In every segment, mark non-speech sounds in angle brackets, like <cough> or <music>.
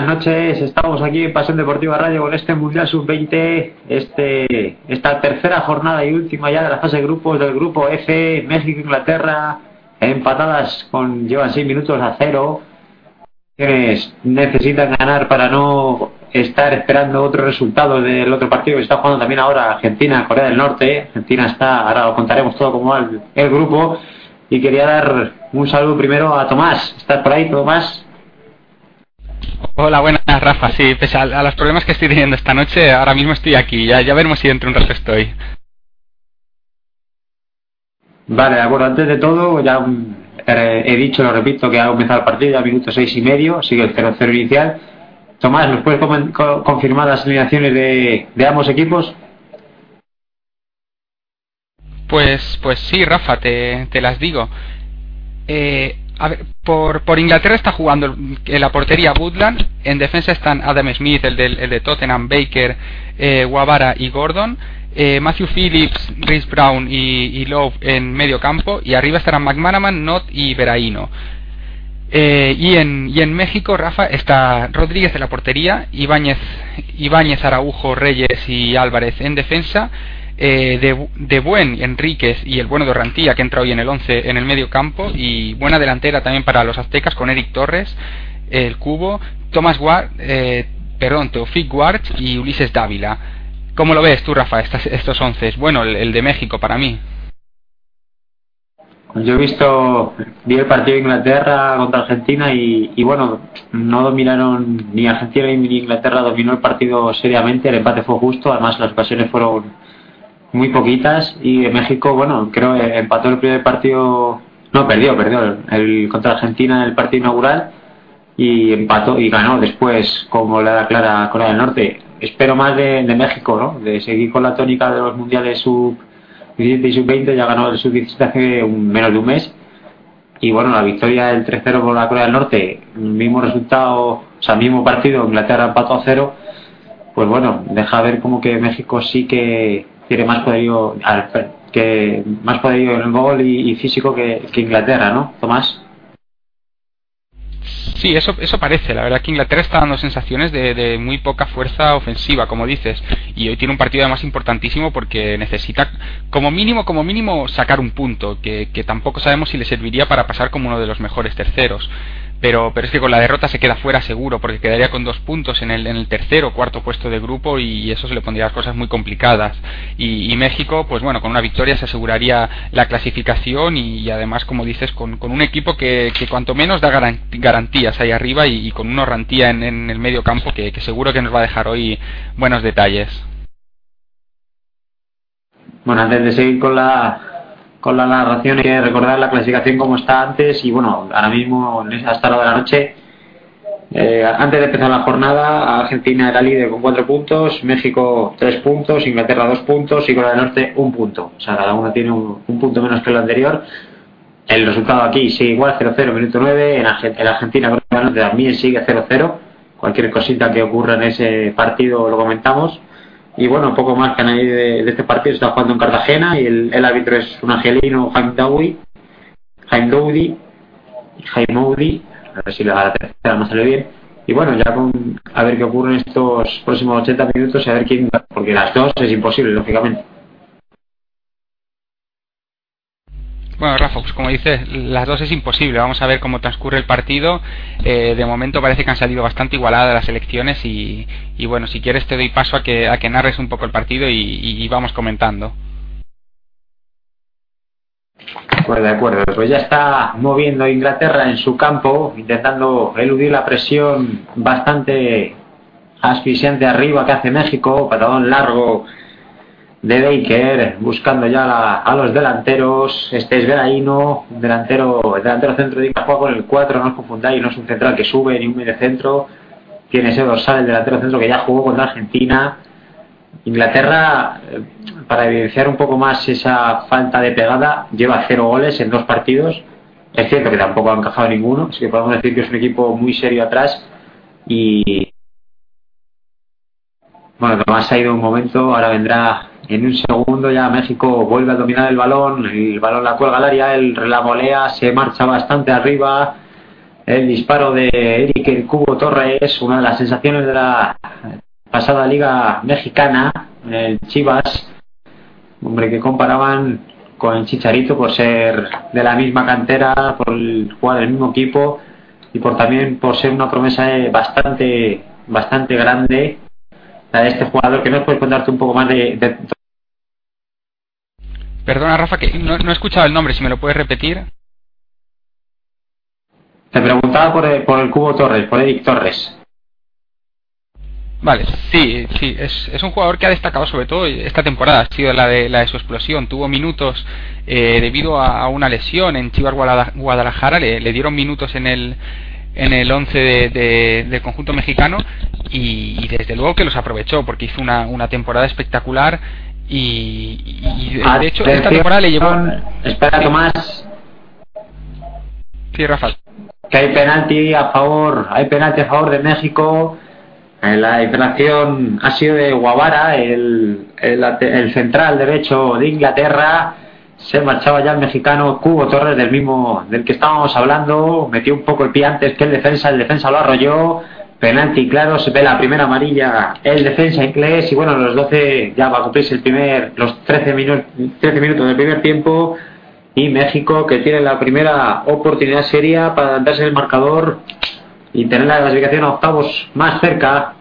buenas noches, estamos aquí en Pasión Deportiva Radio con este Mundial Sub-20, este, esta tercera jornada y última ya de la fase de grupos del grupo F, México-Inglaterra, empatadas con, llevan 6 minutos a cero, quienes necesitan ganar para no estar esperando otro resultado del otro partido que está jugando también ahora Argentina-Corea del Norte, Argentina está, ahora lo contaremos todo como el, el grupo, y quería dar un saludo primero a Tomás, ¿estás por ahí Tomás? Hola, buenas, Rafa. Sí, pese a, a, los problemas que estoy teniendo esta noche, ahora mismo estoy aquí. Ya, ya veremos si dentro de un rato estoy. Vale, acuerdo. Antes de todo, ya eh, he dicho, lo repito, que ha comenzado el partido, ya minuto seis y medio, sigue el 0-0 inicial. Tomás, ¿nos puedes co confirmar las alineaciones de, de ambos equipos? Pues, pues sí, Rafa, te, te las digo. Eh, a ver, por, Inglaterra está jugando en la portería Woodland, en defensa están Adam Smith, el, del, el de Tottenham, Baker, eh, Guavara y Gordon, eh, Matthew Phillips, Rhys Brown y, y, Love en medio campo, y arriba estarán McManaman, Not y Veraino. Eh, y, en, y en México, Rafa, está Rodríguez en la portería, Ibáñez, Ibáñez Araujo, Reyes y Álvarez en defensa, eh, de, de, Buen, Enríquez y el bueno de Orrantía, que entra hoy en el 11 en el medio campo, y buena delantera también para los aztecas con Eric Torres, el Cubo, Thomas Ward, eh, perdón, Teofic Ward y Ulises Dávila. ¿Cómo lo ves tú, Rafa, estos 11? Bueno, el, de México para mí. Yo he visto, vi el partido de Inglaterra contra Argentina y, y bueno, no dominaron ni Argentina ni Inglaterra dominó el partido seriamente, el empate fue justo, además las ocasiones fueron muy poquitas y México, bueno, creo que empató el primer partido, no, perdió, perdió el, contra Argentina en el partido inaugural y empató y ganó después, como le da clara a Corea del Norte. Espero más de, de, México, ¿no? De seguir con la tónica de los mundiales sub 17 y sub 20, ya ganó el sub 17 hace un, menos de un mes. Y bueno, la victoria del 3-0 por la Corea del Norte, mismo resultado, o sea, mismo partido, Inglaterra empató a cero. Pues bueno, deja ver como que México sí que tiene más poderío que más poderío en el gol y, físico que, Inglaterra, ¿no, Tomás? Sí, eso, eso parece. La verdad que Inglaterra está dando sensaciones de, de, muy poca fuerza ofensiva, como dices. Y hoy tiene un partido además importantísimo porque necesita, como mínimo, como mínimo, sacar un punto, que, que tampoco sabemos si le serviría para pasar como uno de los mejores terceros pero, pero es que con la derrota se queda fuera seguro, porque quedaría con dos puntos en el, en el tercer o cuarto puesto de grupo y eso se le pondría las cosas muy complicadas. Y, México, pues bueno, con una victoria se aseguraría la clasificación y, además, como dices, con, con un equipo que, que, cuanto menos da garantías ahí arriba y, con una orrantía en, en, el medio campo que, que seguro que nos va a dejar hoy buenos detalles. Bueno, antes de seguir con la, con la narración que recordar la clasificación como está antes. Y bueno, ahora mismo hasta la de la noche eh, antes de empezar la jornada Argentina era líder con 4 puntos México 3 puntos, Inglaterra 2 puntos y Corea del Norte 1 punto. O sea cada uno tiene un, un, punto menos que el anterior. El resultado aquí sigue igual 0-0 minuto 9 en, en Argentina Corea del Norte también sigue 0-0 cualquier cosita que ocurra en ese partido lo comentamos y bueno, poco más que añadir de, de, este partido. Está jugando en Cartagena y el, árbitro es un angelino, Jaime Dowie, Jaime Doudi, Jaime Doudi, a ver si la, la tercera no sale bien. Y bueno, ya con, a ver qué ocurre en estos próximos 80 minutos y a ver quién, porque las dos es imposible, lógicamente. Bueno, Rafa, pues como dices, las dos es imposible. Vamos a ver cómo transcurre el partido. Eh, de momento parece que han salido bastante igualadas las elecciones y, bueno, si quieres te doy paso a que, a que narres un poco el partido y vamos comentando. Pues de acuerdo, pues ya está moviendo Inglaterra en su campo, intentando eludir la presión bastante asfixiante arriba que hace México, patadón largo de Baker buscando ya la, a los delanteros este es Veraino delantero, el delantero centro de juega con el 4 no os confundáis, no es un central que sube ni un medio centro tiene ese dorsal el delantero centro que ya jugó contra Argentina Inglaterra, eh, para evidenciar un poco más esa falta de pegada, lleva cero goles en dos partidos. Es cierto que tampoco ha encajado ninguno, así que podemos decir que es un equipo muy serio atrás. Y bueno, Tomás ha ido un momento, ahora vendrá en un segundo ya México vuelve a dominar el balón, el balón la cuelga al área, el la se marcha bastante arriba, el disparo de Eric el Cubo Torres, una de las sensaciones de la pasada liga mexicana, el Chivas, hombre que comparaban con el Chicharito por ser de la misma cantera, por jugar el mismo equipo y por también por ser una promesa bastante bastante grande la de este jugador que nos puedes contarte un poco más de Perdona, Rafa, que no, he escuchado el nombre, si me lo puedes repetir. Te preguntaba por el, por el Cubo Torres, por Eric Torres. Vale, sí, sí, es, es, un jugador que ha destacado sobre todo esta temporada, ha sido la de, la de su explosión. Tuvo minutos eh, debido a, una lesión en Chivas Guadalajara, le, dieron minutos en el en el 11 de, del conjunto mexicano y, desde luego que los aprovechó porque hizo una, una temporada espectacular y, de, ah, hecho esta temporada le llevó espera Tomás. Sí Rafael que hay penalti a favor hay penalti a favor de México. La infracción ha sido de Guavara el, el, central derecho de Inglaterra. Se marchaba ya el mexicano Cubo Torres del mismo del que estábamos hablando. Metió un poco el pie antes que el defensa el defensa lo arrolló penalti claro, se ve la primera amarilla el defensa inglés y bueno, los 12 ya va a cumplirse el primer, los 13 minutos, 13 minutos del primer tiempo y México que tiene la primera oportunidad seria para darse el marcador y tener la clasificación a octavos más cerca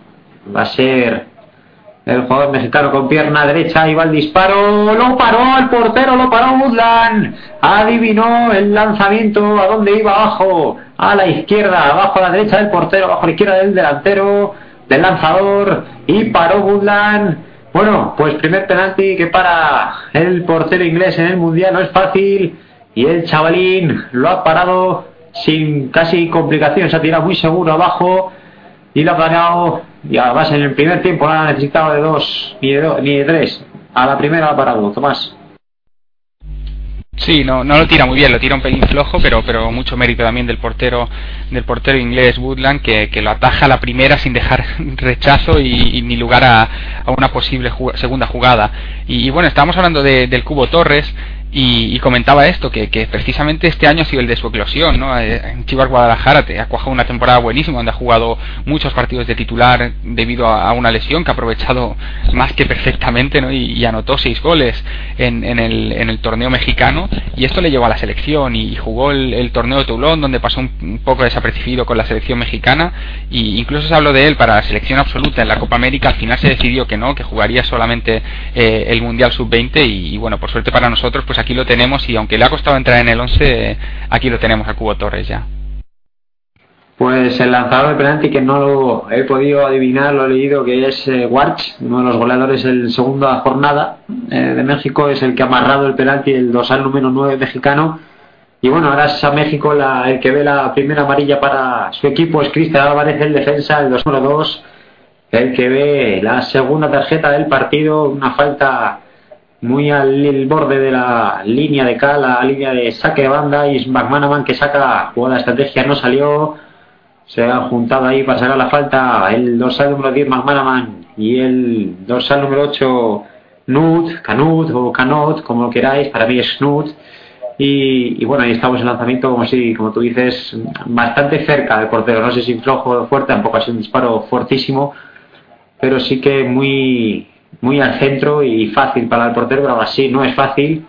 va a ser el jugador mexicano con pierna derecha y va el disparo. Lo paró el portero, lo paró Woodland. Adivinó el lanzamiento a dónde iba abajo. A la izquierda, abajo a la derecha del portero, abajo a la izquierda del delantero, del lanzador. Y paró Woodland. Bueno, pues primer penalti que para el portero inglés en el mundial no es fácil. Y el chavalín lo ha parado sin casi complicaciones. Ha tirado muy seguro abajo y lo ha ganado y además en el primer tiempo no ha necesitado de dos ni de, dos, ni de tres a la primera ha parado Tomás Sí, no, no lo tira muy bien, lo tira un pelín flojo, pero, pero mucho mérito también del portero, del portero inglés Woodland, que, que lo ataja a la primera sin dejar <laughs> rechazo y, ni lugar a, a una posible segunda jugada. Y, bueno, estábamos hablando de, del Cubo Torres, y, comentaba esto, que, precisamente este año ha sido el de su eclosión, ¿no? Eh, en Chivas Guadalajara te ha cuajado una temporada buenísima, donde ha jugado muchos partidos de titular debido a, una lesión que ha aprovechado más que perfectamente, ¿no? Y, anotó seis goles en, en, el, en el torneo mexicano, y esto le llevó a la selección, y, jugó el, torneo de Toulon, donde pasó un, poco desapercibido con la selección mexicana, y incluso se habló de él para la selección absoluta en la Copa América, al final se decidió que no, que jugaría solamente eh, el Mundial Sub-20, y, y bueno, por suerte para nosotros, pues aquí lo tenemos y aunque le ha costado entrar en el 11, aquí lo tenemos a Cubo Torres ya. Pues el lanzador de penalti que no lo he podido adivinar, lo he leído que es eh, Warch, uno de los goleadores en segunda jornada eh, de México, es el que ha amarrado el penalti, el dosal número 9 mexicano. Y bueno, ahora es a México el que ve la primera amarilla para su equipo, es Cristian Álvarez, el defensa, el 2 número 2, el que ve la segunda tarjeta del partido, una falta muy al borde de la línea de cal, la línea de saque de banda y McManaman que saca jugada estrategia no salió. Se ha juntado ahí para sacar la falta el dorsal número 10 McManaman y el dorsal número 8 Nut, Canut o Canot, como lo queráis, para mí es Nut y, bueno, ahí estamos en lanzamiento como si, como tú dices, bastante cerca del portero, no sé si flojo o fuerte, tampoco ha sido un disparo fuertísimo, pero sí que muy muy al centro y fácil para el portero, pero así no es fácil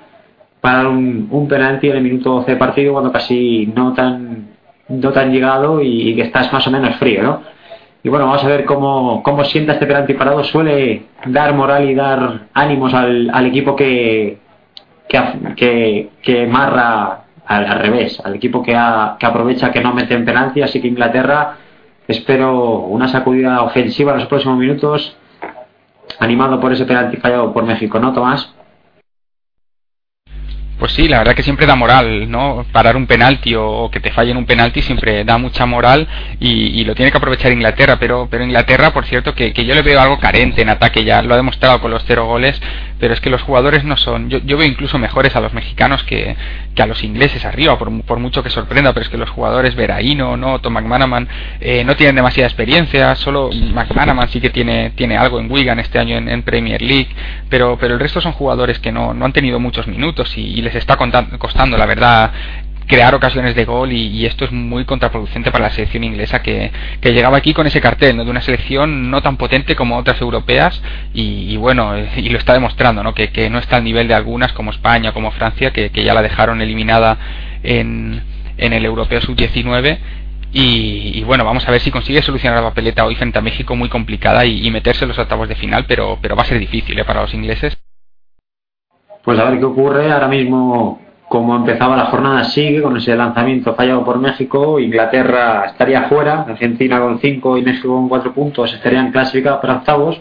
para un, penalti en el minuto 12 de partido cuando casi no tan, no tan llegado y, que estás más o menos frío, ¿no? Y bueno, vamos a ver cómo, cómo sienta este penalti parado. Suele dar moral y dar ánimos al, al equipo que, que, que, marra al, revés, al equipo que, que aprovecha que no mete en penalti. Así que Inglaterra, espero una sacudida ofensiva en los próximos minutos animado por ese penalti fallado por México, ¿no, Tomás? Pues sí, la verdad que siempre da moral, ¿no? Parar un penalti o, que te fallen un penalti siempre da mucha moral y, lo tiene que aprovechar Inglaterra, pero, pero Inglaterra, por cierto, que, yo le veo algo carente en ataque, ya lo ha demostrado con los cero goles, pero es que los jugadores no son, yo, yo veo incluso mejores a los mexicanos que, que a los ingleses arriba, por, por, mucho que sorprenda, pero es que los jugadores Veraino, no, Tom McManaman, eh, no tienen demasiada experiencia, solo McManaman sí que tiene, tiene algo en Wigan este año en, Premier League, pero, pero el resto son jugadores que no, no han tenido muchos minutos y les está costando, la verdad, crear ocasiones de gol y, esto es muy contraproducente para la selección inglesa que, llegaba aquí con ese cartel ¿no? de una selección no tan potente como otras europeas y, bueno y lo está demostrando ¿no? Que, no está al nivel de algunas como España como Francia que, ya la dejaron eliminada en, en el europeo sub 19 y, bueno, vamos a ver si consigue solucionar la papeleta hoy frente a México muy complicada y, meterse en los octavos de final, pero, pero va a ser difícil ¿eh? para los ingleses. Pues a ver qué ocurre. Ahora mismo, como empezaba la jornada, sigue con ese lanzamiento fallado por México. Inglaterra estaría fuera, Argentina con 5 y México con 4 puntos estarían clasificados para octavos.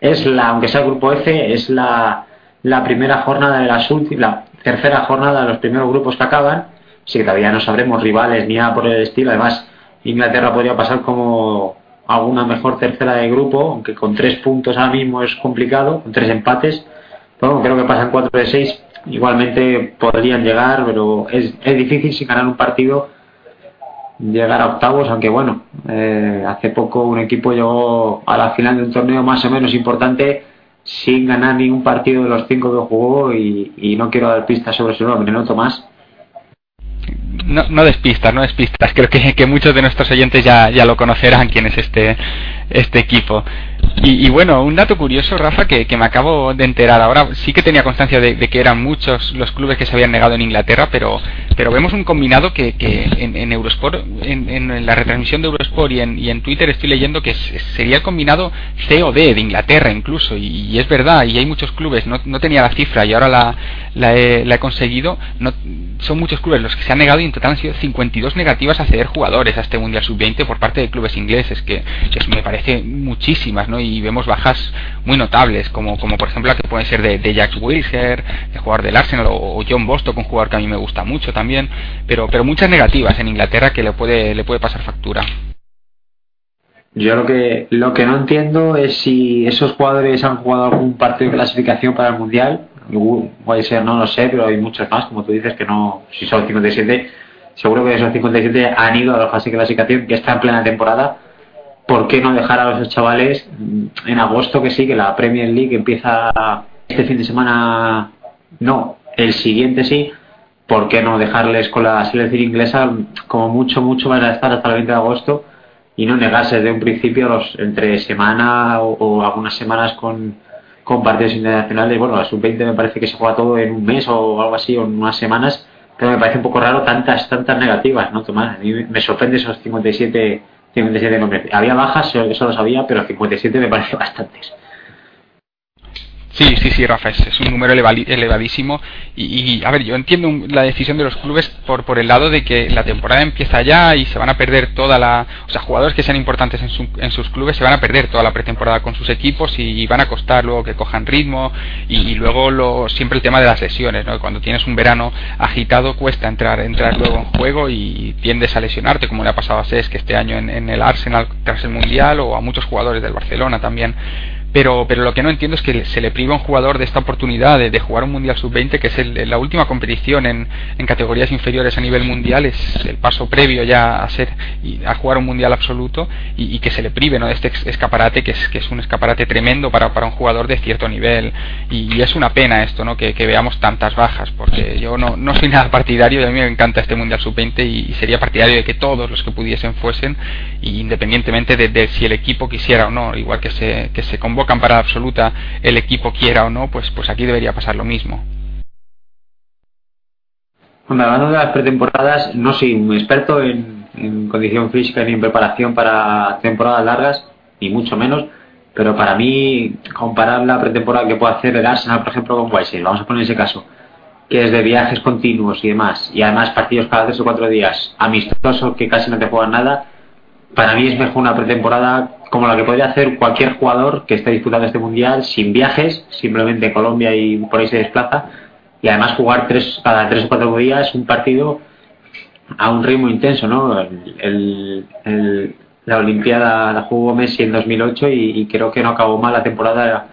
Es la, aunque sea el grupo F, es la, la primera jornada de las últimas, la tercera jornada de los primeros grupos que acaban. Así que todavía no sabremos rivales ni nada por el estilo. Además, Inglaterra podría pasar como alguna mejor tercera de grupo, aunque con tres puntos ahora mismo es complicado, con tres empates bueno, creo que pasan 4 de 6. Igualmente podrían llegar, pero es, es difícil sin ganar un partido llegar a octavos, aunque bueno, eh, hace poco un equipo llegó a la final de un torneo más o menos importante sin ganar ningún partido de los cinco que jugó y, no quiero dar pistas sobre su nombre, ¿no, Tomás? No, no despistas, no despistas. Creo que, que muchos de nuestros oyentes ya, ya lo conocerán quién es este, este equipo. Y, bueno, un dato curioso, Rafa, que, me acabo de enterar ahora, sí que tenía constancia de, que eran muchos los clubes que se habían negado en Inglaterra, pero, pero vemos un combinado que, que en, Eurosport, en, la retransmisión de Eurosport y en, y en Twitter estoy leyendo que sería el combinado COD de Inglaterra incluso, y, es verdad, y hay muchos clubes, no, no tenía la cifra y ahora la, la, he, conseguido, no, son muchos clubes los que se han negado y en total han sido 52 negativas a ceder jugadores a este Mundial Sub-20 por parte de clubes ingleses, que, me parece muchísimas, ¿no? Y vemos bajas muy notables, como, como por ejemplo la que puede ser de, de Jack Wilshere, de jugador del Arsenal, o, John Bostock, un jugador que a mí me gusta mucho también, pero, pero muchas negativas en Inglaterra que le puede, le puede pasar factura. Yo lo que, lo que no entiendo es si esos jugadores han jugado algún partido de clasificación para el Mundial. Puede ser, no lo sé, pero hay muchos más, como tú dices, que no, si son 57, seguro que esos 57 han ido a la fase de clasificación, que está en plena temporada ¿por qué no dejar a los chavales en agosto que sí, que la Premier League empieza este fin de semana? No, el siguiente sí. ¿Por qué no dejarles con la selección inglesa? Como mucho, mucho van a estar hasta el 20 de agosto y no negarse desde un principio los entre semana o, algunas semanas con, con, partidos internacionales. Bueno, la sub-20 me parece que se juega todo en un mes o algo así, o en unas semanas, pero me parece un poco raro tantas, tantas negativas, ¿no, Tomás? A mí me sorprende esos 57 57 Había bajas, eso lo sabía, pero 57 me parece <laughs> bastantes. Sí, sí, sí, Rafa, es, un número elevadísimo. Y, a ver, yo entiendo la decisión de los clubes por, por el lado de que la temporada empieza ya y se van a perder toda la. O sea, jugadores que sean importantes en, en sus clubes se van a perder toda la pretemporada con sus equipos y, van a costar luego que cojan ritmo. Y, luego lo, siempre el tema de las lesiones, ¿no? Cuando tienes un verano agitado cuesta entrar, entrar luego en juego y tiendes a lesionarte, como le ha pasado a SES que este año en el Arsenal tras el Mundial o a muchos jugadores del Barcelona también pero, pero lo que no entiendo es que se le priva a un jugador de esta oportunidad de, jugar un Mundial Sub-20, que es la última competición en, en, categorías inferiores a nivel mundial, es el paso previo ya a ser a jugar un Mundial absoluto y, que se le prive ¿no? de este escaparate, que es, que es un escaparate tremendo para, para un jugador de cierto nivel. Y, es una pena esto, ¿no? que, veamos tantas bajas, porque yo no, no soy nada partidario, y a mí me encanta este Mundial Sub-20 y, sería partidario de que todos los que pudiesen fuesen, independientemente de, de, si el equipo quisiera o no, igual que se, que se convocan para absoluta el equipo quiera o no, pues, pues aquí debería pasar lo mismo. Hablando de las pretemporadas, no soy un experto en, condición física ni en preparación para temporadas largas, ni mucho menos, pero para mí comparar la pretemporada que puede hacer el Arsenal, por ejemplo, con Weissel, vamos a poner ese caso, que es de viajes continuos y demás, y además partidos cada tres o cuatro días, amistosos que casi no te juegan nada, para mí es mejor una pretemporada como la que podría hacer cualquier jugador que esté disputando este mundial sin viajes, simplemente Colombia y por ahí se desplaza, y además jugar tres, cada tres o cuatro días un partido a un ritmo intenso, ¿no? El, la Olimpiada la jugó Messi en 2008 y, creo que no acabó mal la temporada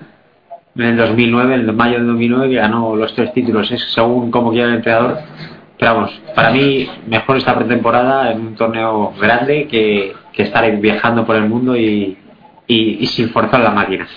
en el 2009, en mayo de 2009, que ganó los tres títulos, es según como quiera el entrenador. Pero vamos, para mí mejor esta pretemporada en un torneo grande que, que estar viajando por el mundo y, y sin forzar la máquina.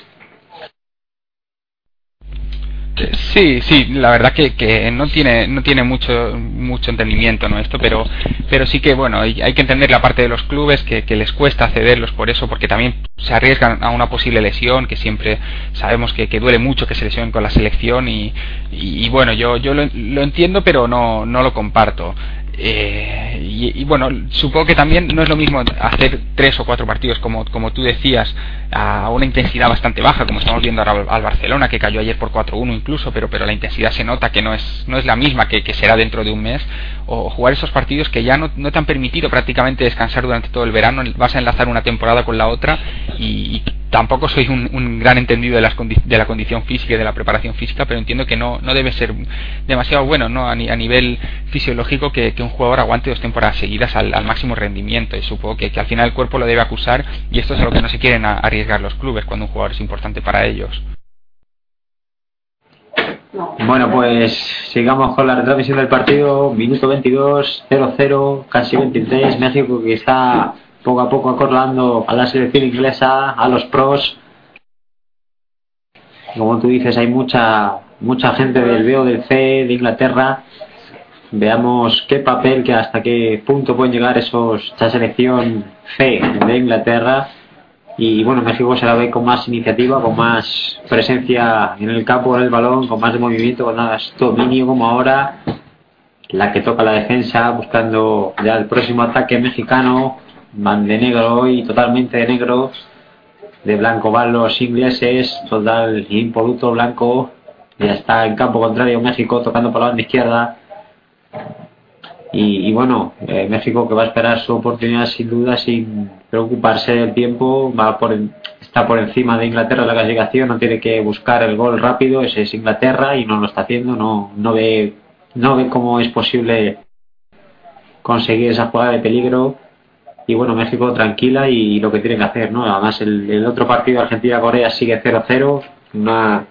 Sí, sí, la verdad que, que no tiene no tiene mucho mucho entendimiento no esto, pero pero sí que bueno hay, que entender la parte de los clubes que, les cuesta cederlos por eso, porque también se arriesgan a una posible lesión que siempre sabemos que, duele mucho que se lesionen con la selección y, y, bueno yo yo lo, lo, entiendo pero no no lo comparto. Eh, y, bueno, supongo que también no es lo mismo hacer tres o cuatro partidos, como, como tú decías, a una intensidad bastante baja, como estamos viendo ahora al Barcelona, que cayó ayer por 4-1 incluso, pero, pero la intensidad se nota que no es, no es la misma que, que será dentro de un mes, o jugar esos partidos que ya no, no, te han permitido prácticamente descansar durante todo el verano, vas a enlazar una temporada con la otra y, tampoco soy un, gran entendido de, las de la condición física y de la preparación física, pero entiendo que no, debe ser demasiado bueno ¿no? a, nivel fisiológico que, un jugador aguante dos temporadas seguidas al, máximo rendimiento. Y supongo que, al final el cuerpo lo debe acusar y esto es a lo que no se quieren arriesgar los clubes cuando un jugador es importante para ellos. Bueno, pues sigamos con la retransmisión del partido. Minuto 22, 0-0, casi 23. México que está poco a poco acorralando a la selección inglesa, a los pros. Como tú dices, hay mucha mucha gente del B o del C de Inglaterra. Veamos qué papel, que hasta qué punto pueden llegar esos esa selección C de Inglaterra. Y bueno, México se la ve con más iniciativa, con más presencia en el campo, en el balón, con más movimiento, con más dominio como ahora. La que toca la defensa, buscando ya el próximo ataque mexicano van de negro hoy, totalmente de negro. De blanco van los ingleses, total impoluto blanco. Ya está en campo contrario México tocando por la banda izquierda. Y, bueno, eh, México que va a esperar su oportunidad sin duda, sin preocuparse del tiempo, va por, está por encima de Inglaterra en la clasificación, no tiene que buscar el gol rápido, ese es Inglaterra y no lo está haciendo, no, no ve, no ve cómo es posible conseguir esa jugada de peligro y bueno, México tranquila y lo que tiene que hacer, ¿no? Además, el, otro partido Argentina-Corea sigue 0-0, una,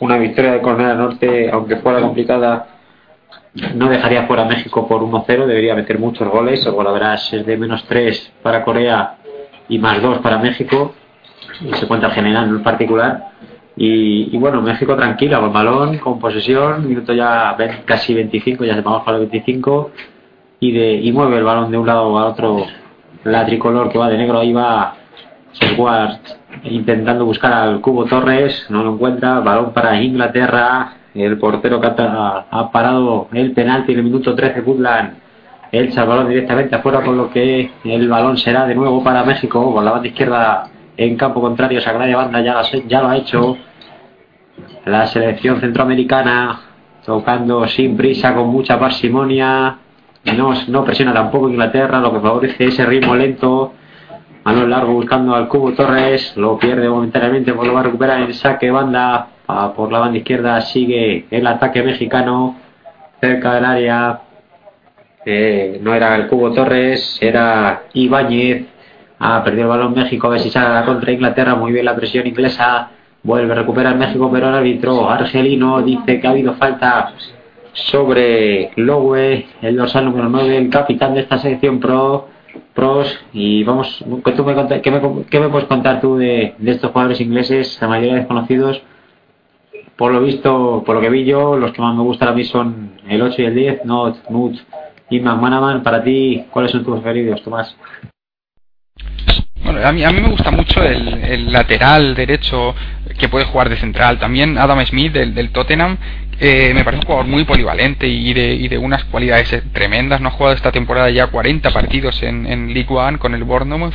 una victoria de Corea del Norte, aunque fuera complicada, no dejaría fuera México por 1-0, debería meter muchos goles, o la verás, es de menos 3 para Corea y más 2 para México, y se cuenta general, no en particular. Y, bueno, México tranquila, con balón, con posesión, minuto ya casi 25, ya se vamos para los 25, y, de, y mueve el balón de un lado a otro la tricolor que va de negro ahí va Sesguard intentando buscar al Cubo Torres, no lo encuentra, balón para Inglaterra, el portero que ha, parado el penalti en el minuto 13, Woodland echa el balón directamente afuera, por lo que el balón será de nuevo para México, con la banda izquierda en campo contrario, Sagrada Banda ya, ya lo ha hecho, la selección centroamericana tocando sin prisa, con mucha parsimonia, no, no presiona tampoco Inglaterra, lo que favorece ese ritmo lento. Lo largo buscando al Cubo Torres, lo pierde momentáneamente, pues lo va a recuperar en saque banda. por la banda izquierda sigue el ataque mexicano cerca del área. no era el Cubo Torres, era Ibáñez. Ha perdido el balón México, a ver si sale contra Inglaterra. Muy bien la presión inglesa. Vuelve a recuperar México, pero el árbitro argelino dice que ha habido falta sobre Lowe, el dorsal número 9, el capitán de esta selección pro, pros. Y vamos, ¿qué, me, qué me, puedes contar tú de, estos jugadores ingleses, la mayoría desconocidos? Por lo visto, por lo que vi yo, los que más me gustan a mí son el 8 y el 10, Not, Nut y McManaman. Para ti, ¿cuáles son tus preferidos, Tomás? Bueno, a mí, a mí me gusta mucho el, lateral derecho que puede jugar de central. También Adam Smith del, del Tottenham, eh, me parece un jugador muy polivalente y de, y de unas cualidades tremendas. No ha jugado esta temporada ya 40 partidos en, en League One con el Bournemouth.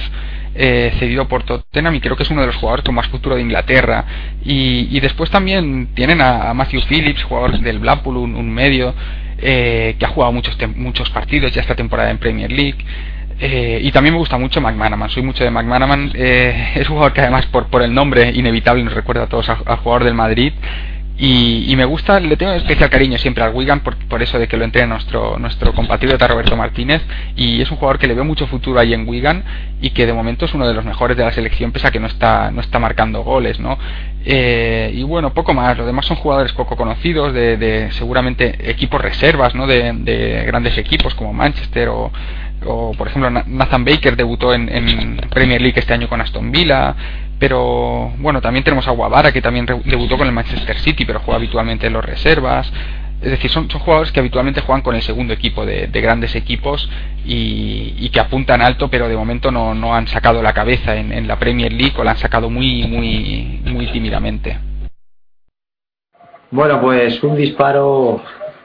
Eh, cedido por Tottenham y creo que es uno de los jugadores con más futuro de Inglaterra y, y después también tienen a, Matthew Phillips jugador del Blackpool un, medio eh, que ha jugado muchos muchos partidos ya esta temporada en Premier League eh, y también me gusta mucho McManaman, soy mucho de McManaman, eh, <laughs> es un jugador que además por, por el nombre inevitable nos recuerda a todos al jugador del Madrid, Y, me gusta, le tengo especial cariño siempre al Wigan por, por eso de que lo entrena nuestro, nuestro compatriota Roberto Martínez y es un jugador que le veo mucho futuro ahí en Wigan y que de momento es uno de los mejores de la selección pese a que no está, no está marcando goles, ¿no? Eh, y bueno, poco más, los demás son jugadores poco conocidos de, de seguramente equipos reservas, ¿no? De, de grandes equipos como Manchester o, o por ejemplo Nathan Baker debutó en, en, Premier League este año con Aston Villa pero bueno también tenemos a Guavara que también debutó con el Manchester City pero juega habitualmente en los reservas es decir son, son jugadores que habitualmente juegan con el segundo equipo de, de grandes equipos y, que apuntan alto pero de momento no, no han sacado la cabeza en, en la Premier League o la han sacado muy muy muy tímidamente bueno pues un disparo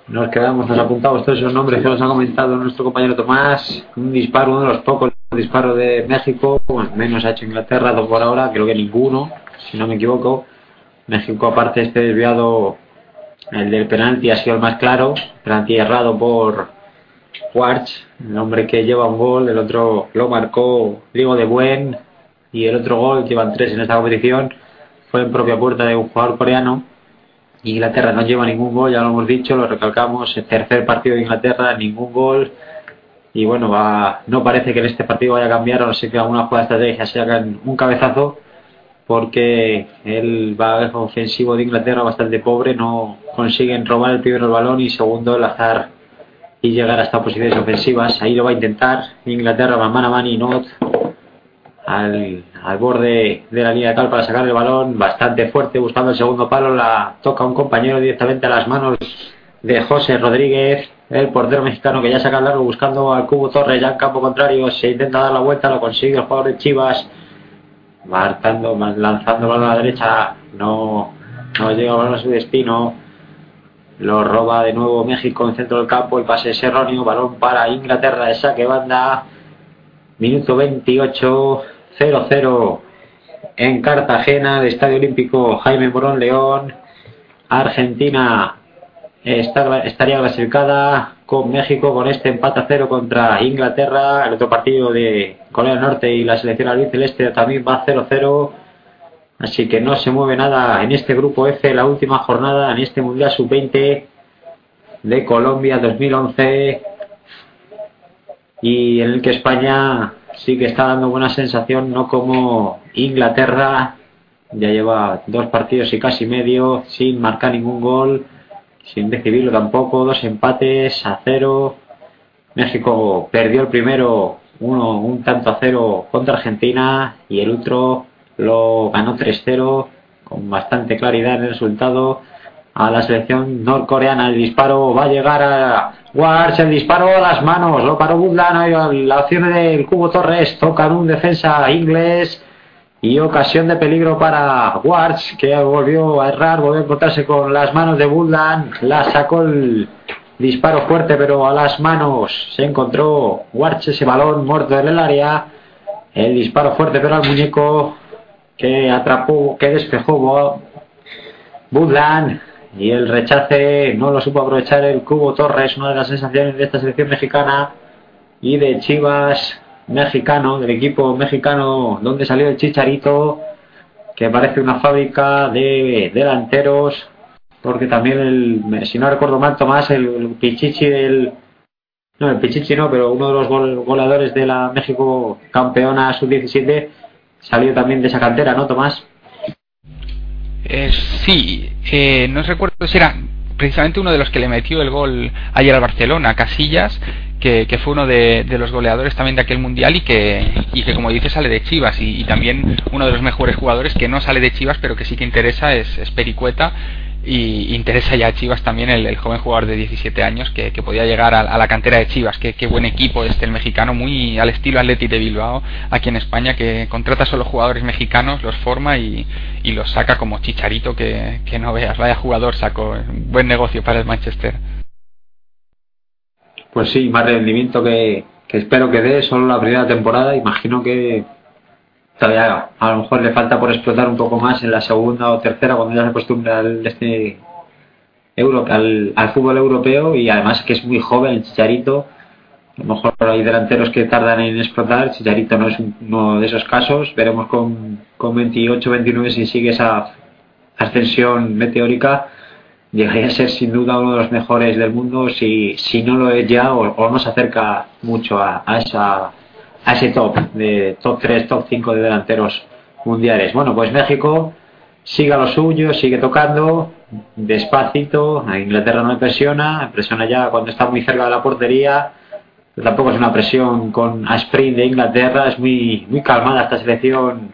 nos quedamos, nos apuntamos todos esos nombres que nos ha comentado nuestro compañero Tomás. Un disparo, uno de los pocos disparos de México, menos ha hecho Inglaterra, dos por ahora, creo que ninguno, si no me equivoco. México, aparte, este desviado, el del penalti ha sido el más claro, penalti errado por Warch, el hombre que lleva un gol, el otro lo marcó Diego de Buen, y el otro gol, llevan tres en esta competición, fue en propia puerta de un jugador coreano Inglaterra no lleva ningún gol, ya lo hemos dicho, lo recalcamos, el tercer partido de Inglaterra, ningún gol. Y bueno, va, no parece que en este partido vaya a cambiar, no sé que alguna jugada de estrategia se haga un cabezazo, porque el va ofensivo de Inglaterra bastante pobre, no consiguen robar el primero el balón y segundo el azar y llegar hasta posiciones ofensivas. Ahí lo va a intentar Inglaterra, va mano a mano y not al, al, borde de la línea de tal para sacar el balón, bastante fuerte, buscando el segundo palo, la toca un compañero directamente a las manos de José Rodríguez, el portero mexicano que ya saca el largo buscando al Cubo Torres, ya en campo contrario, se intenta dar la vuelta, lo consigue el jugador de Chivas, marcando, lanzando a la derecha, no, no llega a su destino, lo roba de nuevo México en centro del campo, el pase es erróneo, balón para Inglaterra de saque banda, minuto 28, 0-0 en Cartagena, de Estadio Olímpico Jaime Morón León. Argentina está, estaría clasificada con México con este empate a cero contra Inglaterra. El otro partido de Corea del Norte y la selección albiceleste también va 0-0. Así que no se mueve nada en este grupo F, la última jornada en este Mundial Sub-20 de Colombia 2011 y en el que España sí que está dando buena sensación, no como Inglaterra, ya lleva dos partidos y casi medio sin marcar ningún gol, sin recibirlo tampoco, dos empates a cero. México perdió el primero, uno, un tanto a cero contra Argentina y el otro lo ganó 3-0 con bastante claridad en el resultado a la selección norcoreana. El disparo va a llegar a Warch, el disparo a las manos, lo paró Budlan, la opción del Cubo Torres, toca en un defensa inglés y ocasión de peligro para Warch, que volvió a errar, volvió a encontrarse con las manos de Budlan, la sacó el disparo fuerte, pero a las manos se encontró Warch ese balón muerto en el área, el disparo fuerte, pero al muñeco que atrapó, que despejó Budlan y el rechace no lo supo aprovechar el Cubo Torres, una de las sensaciones de esta selección mexicana y de Chivas mexicano, del equipo mexicano donde salió el Chicharito, que parece una fábrica de delanteros, porque también el, si no recuerdo mal, Tomás, el, Pichichi del... No, el Pichichi no, pero uno de los goleadores de la México campeona sub-17 salió también de esa cantera, ¿no, Tomás? Eh, sí, eh, no recuerdo si era precisamente uno de los que le metió el gol ayer al Barcelona, Casillas, que, que fue uno de, de, los goleadores también de aquel mundial y que, y que como dice sale de Chivas y, también uno de los mejores jugadores que no sale de Chivas pero que sí que interesa es, es Pericueta y interesa ya a Chivas también el, joven jugador de 17 años que, que podía llegar a, a, la cantera de Chivas. Qué, qué buen equipo este el mexicano, muy al estilo Atleti de Bilbao, aquí en España, que contrata solo jugadores mexicanos, los forma y, y los saca como chicharito que, que no veas. Vaya jugador, sacó. Buen negocio para el Manchester. Pues sí, más rendimiento que, espero que dé solo la primera temporada. Imagino que todavía a lo mejor le falta por explotar un poco más en la segunda o tercera cuando ya se acostumbra al, este al, al, fútbol europeo. Y además que es muy joven el Chicharito. A lo mejor hay delanteros que tardan en explotar. Chicharito no es uno de esos casos. Veremos con, con 28 29 si sigue esa ascensión meteórica llegaría a ser sin duda uno de los mejores del mundo si, si no lo es ya o, no se acerca mucho a, a, esa, a ese top de top 3, top 5 de delanteros mundiales. Bueno, pues México sigue a lo suyo, sigue tocando despacito, a Inglaterra no le presiona, presiona ya cuando está muy cerca de la portería, tampoco es una presión con a sprint de Inglaterra, es muy, muy calmada esta selección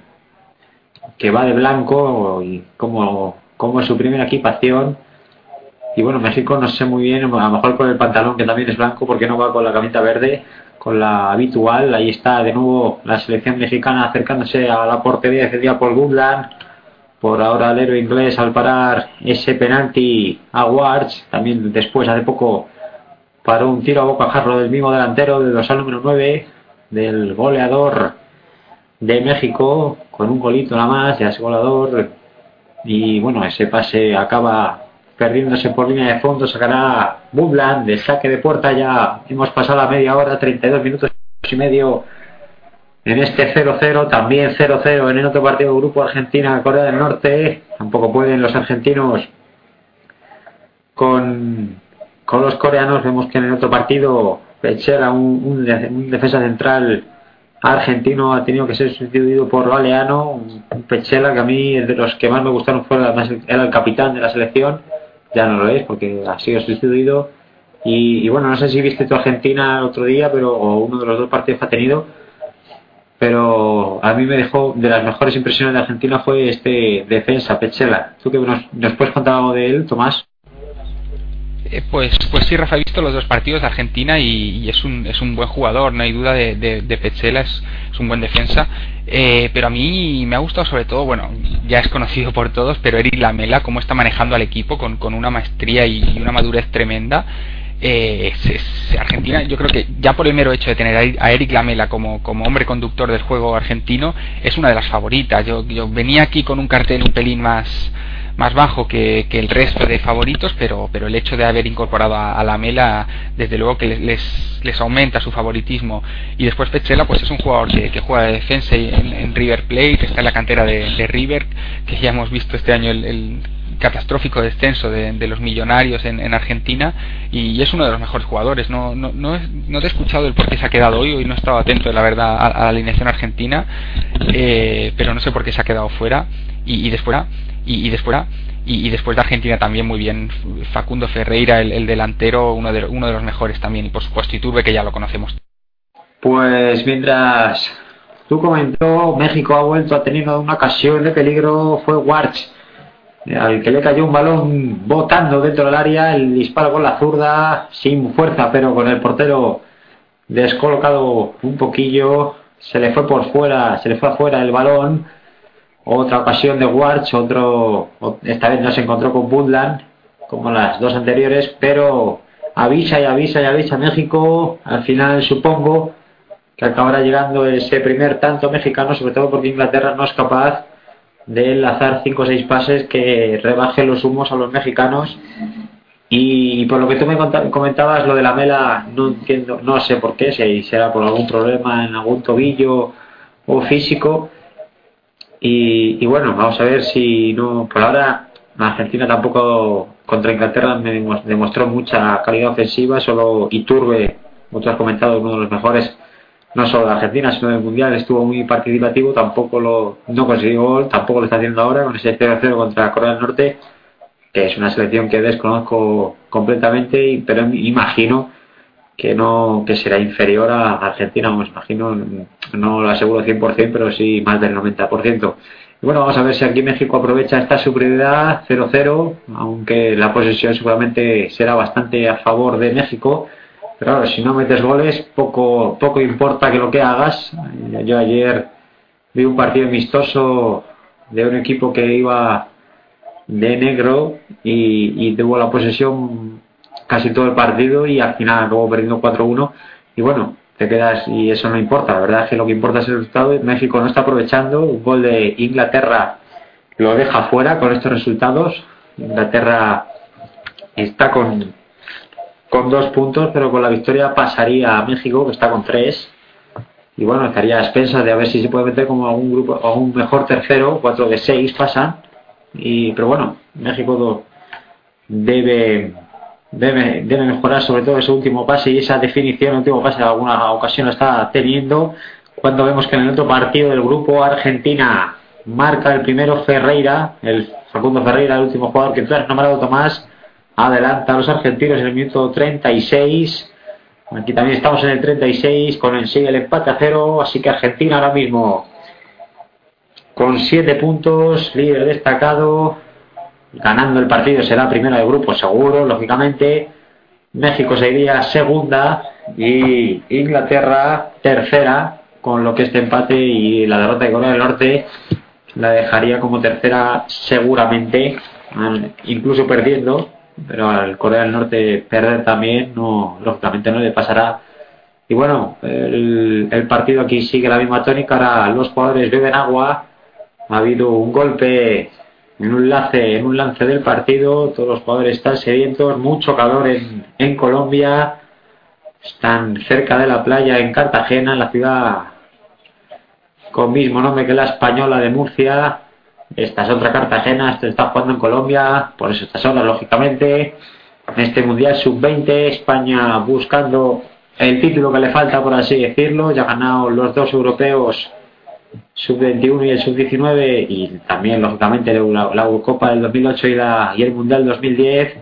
que va de blanco y como, como su primera equipación. Y bueno, México no sé muy bien, a lo mejor con el pantalón que también es blanco, porque no va con la camita verde, con la habitual. Ahí está de nuevo la selección mexicana acercándose a la portería defendida por Goodland. Por ahora el héroe inglés al parar ese penalti a Wards. También después, hace poco, paró un tiro a boca jarro del mismo delantero, de al número 9, del goleador de México, con un golito nada más, ya es goleador. Y bueno, ese pase acaba perdiéndose por línea de fondo, sacará Bubland de saque de puerta. Ya hemos pasado la media hora, 32 minutos y medio en este 0-0. También 0-0 en el otro partido grupo Argentina-Corea del Norte. Tampoco pueden los argentinos con, con los coreanos. Vemos que en el otro partido Pechera, un, un, defensa central argentino ha tenido que ser sustituido por Galeano, un Pechela que a mí de los que más me gustaron fue era el capitán de la selección ya no lo es porque ha sido sustituido. Y, bueno, no sé si viste tu Argentina el otro día, pero o uno de los dos partidos que ha tenido, pero a mí me dejó de las mejores impresiones de Argentina fue este defensa, Pechela. ¿Tú que nos, nos puedes contar algo de él, Tomás? Eh, pues, pues sí, Rafa, he visto los dos partidos de Argentina y, es, un, es un buen jugador, no hay duda de, de, Pechela, es, un buen defensa. Eh, pero a mí me ha gustado sobre todo, bueno, ya es conocido por todos, pero Eric Lamela, cómo está manejando al equipo con, con una maestría y, una madurez tremenda. Eh, Argentina, yo creo que ya por el mero hecho de tener a Eric Lamela como, como hombre conductor del juego argentino, es una de las favoritas. Yo, yo venía aquí con un cartel un pelín más, más bajo que, el resto de favoritos, pero, pero el hecho de haber incorporado a, la Mela, desde luego que les, les aumenta su favoritismo. Y después Petzela, pues es un jugador que, juega de defensa en, River Plate, que está en la cantera de, River, que ya hemos visto este año el, catastrófico descenso de, los millonarios en, Argentina y, es uno de los mejores jugadores. No, no, no, no, te he escuchado el por qué se ha quedado hoy, hoy no he estado atento, la verdad, a, la alineación argentina, eh, pero no sé por qué se ha quedado fuera. Y, y después y, después de Argentina también muy bien Facundo Ferreira el, delantero uno de, uno de los mejores también y por supuesto Iturbe que ya lo conocemos. Pues mientras tú comentó México ha vuelto a tener una ocasión de peligro fue Warch al que le cayó un balón botando dentro del área el disparo con la zurda sin fuerza pero con el portero descolocado un poquillo se le fue por fuera se le fue afuera el balón otra ocasión de Warch, otro, esta vez no se encontró con Woodland, como las dos anteriores, pero avisa y avisa y avisa México. Al final supongo que acabará llegando ese primer tanto mexicano, sobre todo porque Inglaterra no es capaz de enlazar 5 o 6 pases que rebaje los humos a los mexicanos. Y por lo que tú me comentabas, lo de la mela, no entiendo, no sé por qué, si será por algún problema en algún tobillo o físico, y, bueno, vamos a ver si no. Por ahora, Argentina tampoco contra Inglaterra demostró mucha calidad ofensiva, solo Iturbe, como tú has comentado, uno de los mejores, no solo de Argentina, sino del Mundial, estuvo muy participativo, tampoco lo no consiguió gol, tampoco lo está haciendo ahora con ese 0-0 contra Corea del Norte, que es una selección que desconozco completamente, pero imagino que no que será inferior a Argentina, me imagino, no lo aseguro 100%, pero sí más del 90%. Y bueno, vamos a ver si aquí México aprovecha esta superioridad 0-0, aunque la posesión seguramente será bastante a favor de México. Pero claro, si no metes goles, poco, poco importa que lo que hagas. Yo ayer vi un partido amistoso de un equipo que iba de negro y, y tuvo la posesión casi todo el partido y al final acabó perdiendo 4-1 y bueno, te quedas y eso no importa, la verdad es que lo que importa es el resultado México no está aprovechando, un gol de Inglaterra lo deja fuera con estos resultados, Inglaterra está con, con dos puntos, pero con la victoria pasaría a México que está con tres. Y bueno, estaría a expensas de a ver si se puede meter como algún grupo, o un mejor tercero, 4 de 6 pasan, y, pero bueno, México debe, debe, debe mejorar sobre todo ese último pase y esa definición, último pase en alguna ocasión lo está teniendo. Cuando vemos que en el otro partido del grupo Argentina marca el primero Ferreira, el Facundo Ferreira, el último jugador que ha nombrado Tomás, adelanta a los argentinos en el minuto 36. Aquí también estamos en el 36 con el sigue el empate a cero, así que Argentina ahora mismo con 7 puntos, líder destacado, ganando el partido será primera de grupo seguro, lógicamente. México sería segunda y Inglaterra tercera, con lo que este empate y la derrota de Corea del Norte la dejaría como tercera seguramente, incluso perdiendo, pero al Corea del Norte perder también, no, lógicamente no le pasará. Y bueno, el, el partido aquí sigue la misma tónica, ahora los jugadores beben agua, ha habido un golpe en un lance, en un lance del partido, todos los jugadores están sedientos, mucho calor en, en Colombia, están cerca de la playa en Cartagena, en la ciudad con mismo nombre que la española de Murcia. Esta es otra Cartagena, esto está jugando en Colombia, por eso estas horas, lógicamente. En este Mundial Sub-20, España buscando el título que le falta, por así decirlo. Ya ha ganado los dos europeos Sub-21 y el Sub-19 y también, lógicamente, la, la Eurocopa del 2008 y, la, y el Mundial 2010.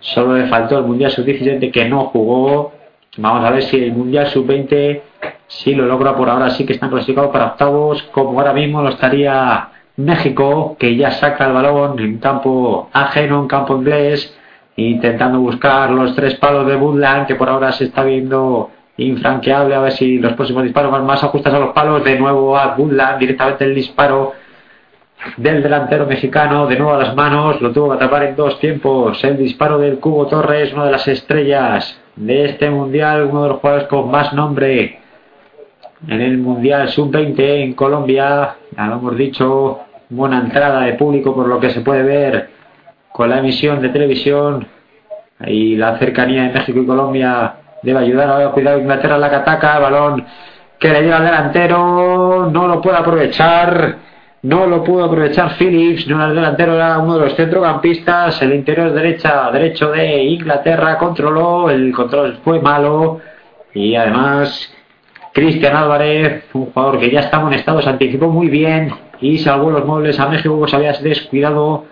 Solo le faltó el Mundial Sub-17 que no jugó. Vamos a ver si el Mundial Sub-20 si lo logra por ahora, sí que están clasificados para octavos, como ahora mismo lo estaría México, que ya saca el balón en campo ajeno, en campo inglés, intentando buscar los tres palos de Woodland, que por ahora se está viendo infranqueable, a ver si los próximos disparos van más ajustados a los palos, de nuevo a Woodland, directamente el disparo del delantero mexicano, de nuevo a las manos, lo tuvo que atrapar en dos tiempos, el disparo del Cubo Torres, una de las estrellas de este mundial, uno de los jugadores con más nombre en el Mundial Sub-20 en Colombia. Ya lo hemos dicho, buena entrada de público por lo que se puede ver con la emisión de televisión y la cercanía de México y Colombia debe ayudar. Ahora cuidado Inglaterra la que ataca, balón que le llega al delantero, no lo puede aprovechar. No lo pudo aprovechar Phillips, no era el delantero, era uno de los centrocampistas. El interior derecha, derecho de Inglaterra controló, el control fue malo y además Cristian Álvarez, un jugador que ya estaba en estado, se anticipó muy bien y salvó los muebles a México, se había descuidado,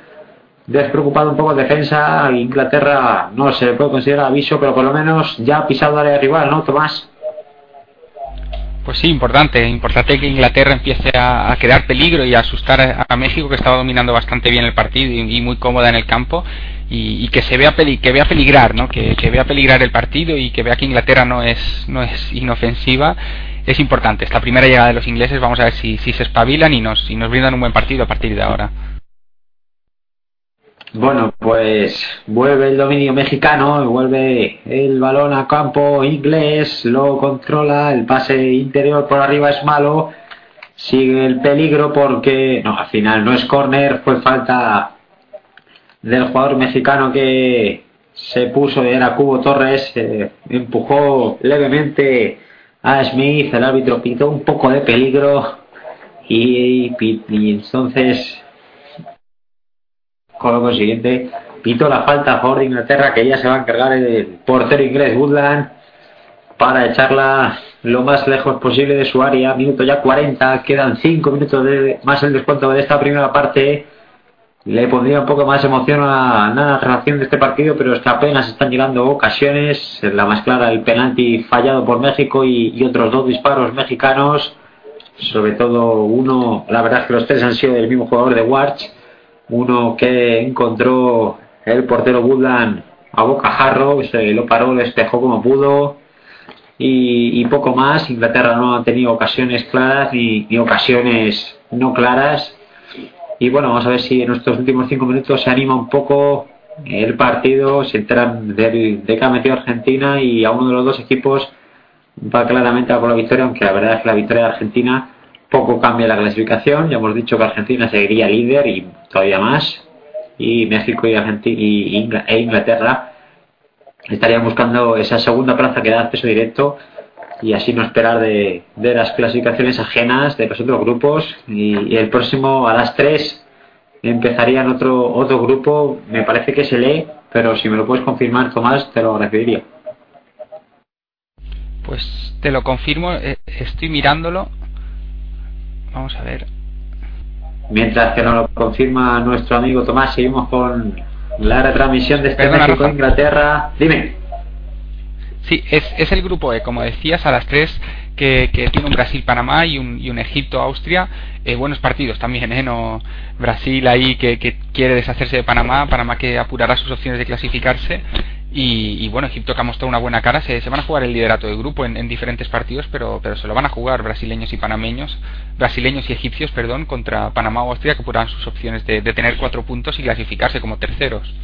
despreocupado un poco en defensa. Inglaterra no se puede considerar aviso, pero por lo menos ya ha pisado área rival, ¿no, Tomás? Pues sí, importante, importante que Inglaterra empiece a, crear peligro y a asustar a, México que estaba dominando bastante bien el partido y muy cómoda en el campo y, que se vea que vea peligrar no que, vea peligrar el partido y que vea que Inglaterra no es no es inofensiva es importante esta primera llegada de los ingleses vamos a ver si, si se espabilan y nos y nos brindan un buen partido a partir de ahora bueno, pues vuelve el dominio mexicano, vuelve el balón a campo inglés, lo controla, el pase interior por arriba es malo, sigue el peligro porque, no, al final no es córner, fue falta del jugador mexicano que se puso, era Cubo Torres, eh, empujó levemente a Smith, el árbitro pitó un poco de peligro y, entonces con lo consiguiente pitó la falta a favor Inglaterra que ya se va a encargar el portero inglés Woodland para echarla lo más lejos posible de su área, minuto ya 40, quedan 5 minutos de, más el descuento de esta primera parte le pondría un poco más emoción a la narración de este partido, pero es que apenas están llegando ocasiones. La más clara, el penalti fallado por México y, otros dos disparos mexicanos. Sobre todo uno, la verdad es que los tres han sido del mismo jugador de Warch. Uno que encontró el portero Woodland a bocajarro, se lo paró, lo despejó como pudo. Y, poco más. Inglaterra no ha tenido ocasiones claras ni ocasiones no claras y bueno, vamos a ver si en estos últimos cinco minutos se anima un poco el partido, se enteran de, de que ha metido Argentina y a uno de los dos equipos va claramente a por la victoria, aunque la verdad es que la victoria de Argentina poco cambia la clasificación. Ya hemos dicho que Argentina seguiría líder y todavía más. Y México y, Argentina, e Inglaterra estarían buscando esa segunda plaza que da acceso directo y así no esperar de, de las clasificaciones ajenas de los otros grupos y, el próximo a las 3 empezarían otro otro grupo me parece que es el E pero si me lo puedes confirmar, Tomás, te lo agradecería. Pues te lo confirmo, eh, estoy mirándolo. Vamos a ver. Mientras que nos lo confirma nuestro amigo Tomás, seguimos con la retransmisión de este México Inglaterra. Dime. Sí, es, es el grupo E, como decías, a las 3 que, tiene un Brasil-Panamá y un, y un Egipto-Austria. Eh, buenos partidos también, ¿eh? No, Brasil ahí que, que, quiere deshacerse de Panamá, Panamá que apurará sus opciones de clasificarse. Y, bueno, Egipto que ha mostrado una buena cara, se, van a jugar el liderato de grupo en, en, diferentes partidos, pero, pero se lo van a jugar brasileños y panameños, brasileños y egipcios, perdón, contra Panamá o Austria que apurarán sus opciones de, de tener cuatro puntos y clasificarse como terceros.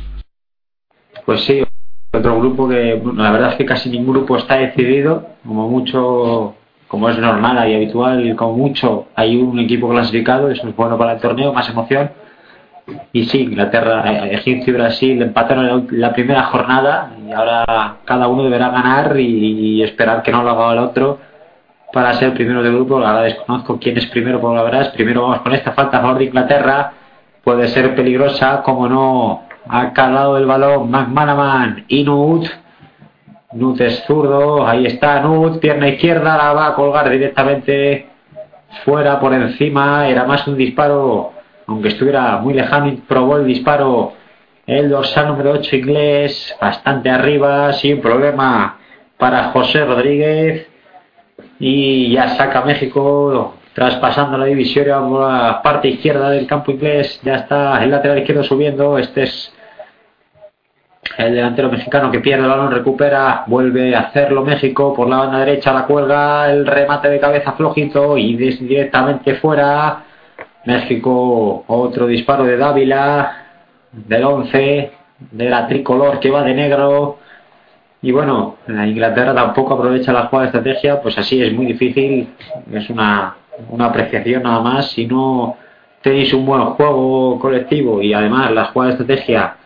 Pues sí, otro grupo que la verdad es que casi ningún grupo está decidido, como mucho, como es normal y habitual, como mucho hay un equipo clasificado, eso es bueno para el torneo, más emoción. Y sí, Inglaterra, Egipto y Brasil empataron la primera jornada y ahora cada uno deberá ganar y, esperar que no lo haga el otro para ser primero de grupo. Verdad desconozco quién es primero, por la verdad Primero vamos con esta falta a favor de Inglaterra. Puede ser peligrosa, como no ha calado el balón McManaman y Nut. Nut es zurdo, ahí está Nut, pierna izquierda, la va a colgar directamente fuera por encima. Era más un disparo, aunque estuviera muy lejano, probó el disparo el dorsal número 8 inglés, bastante arriba, sin problema para José Rodríguez. Y ya saca México traspasando la divisoria a la parte izquierda del campo inglés, ya está el lateral izquierdo subiendo, este es el delantero mexicano que pierde el balón, recupera, vuelve a hacerlo México por la banda derecha, la cuelga, el remate de cabeza flojito y directamente fuera. México, otro disparo de Dávila, del 11, de la tricolor que va de negro. Y bueno, la Inglaterra tampoco aprovecha la jugada de estrategia, pues así es muy difícil, es una una apreciación nada más. Si no tenéis un buen juego colectivo y además las jugadas de estrategia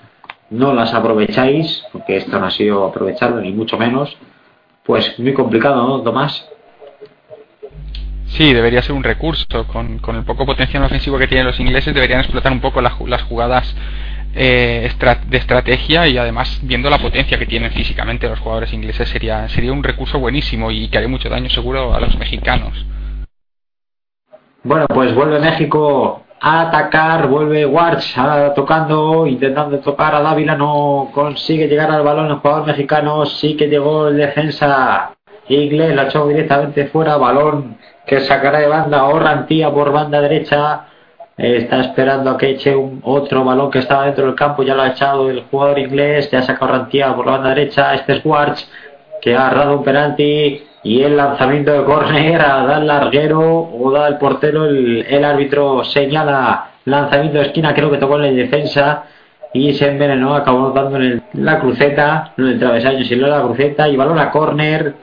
no las aprovecháis, porque esto no ha sido aprovechado ni mucho menos, pues muy complicado, ¿no, Tomás? Sí, debería ser un recurso. Con, con el poco potencial ofensivo que tienen los ingleses, deberían explotar un poco las jugadas eh, de estrategia y además viendo la potencia que tienen físicamente los jugadores ingleses sería sería un recurso buenísimo y que haría mucho daño seguro a los mexicanos. Bueno, pues vuelve México a atacar, vuelve Warch tocando, intentando tocar a Dávila, no consigue llegar al balón el jugador mexicano, sí que llegó el defensa inglés, la echó directamente fuera, balón que sacará de banda Orrantía por banda derecha, está esperando a que eche un otro balón que estaba dentro del campo, ya lo ha echado el jugador inglés, ya saca Orrantía por la banda derecha, este es Warch que ha agarrado un penalti y el lanzamiento de córner a dar larguero o da el portero, el, árbitro señala lanzamiento de esquina, creo que tocó en la defensa y se envenenó, acabó dando en la cruceta, no en el travesaño, sino en la cruceta y balón a córner,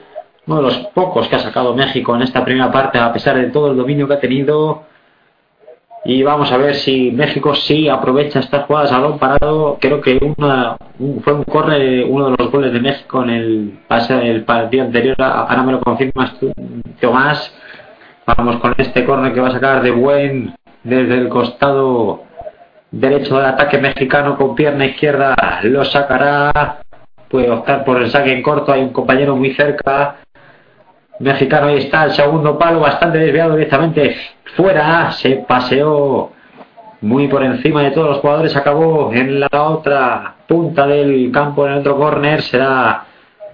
uno de los pocos que ha sacado México en esta primera parte a pesar de todo el dominio que ha tenido y vamos a ver si México sí aprovecha estas jugadas a balón parado. Creo que una, fue un corre uno de los goles de México en el pase del partido anterior. Ahora me lo confirmas tú, Tomás. Vamos con este corner que va a sacar de buen desde el costado derecho del ataque mexicano con pierna izquierda. Lo sacará. Puede optar por el saque en corto. Hay un compañero muy cerca mexicano ahí está el segundo palo bastante desviado directamente fuera. Se paseó muy por encima de todos los jugadores. Acabó en la otra punta del campo en el otro corner será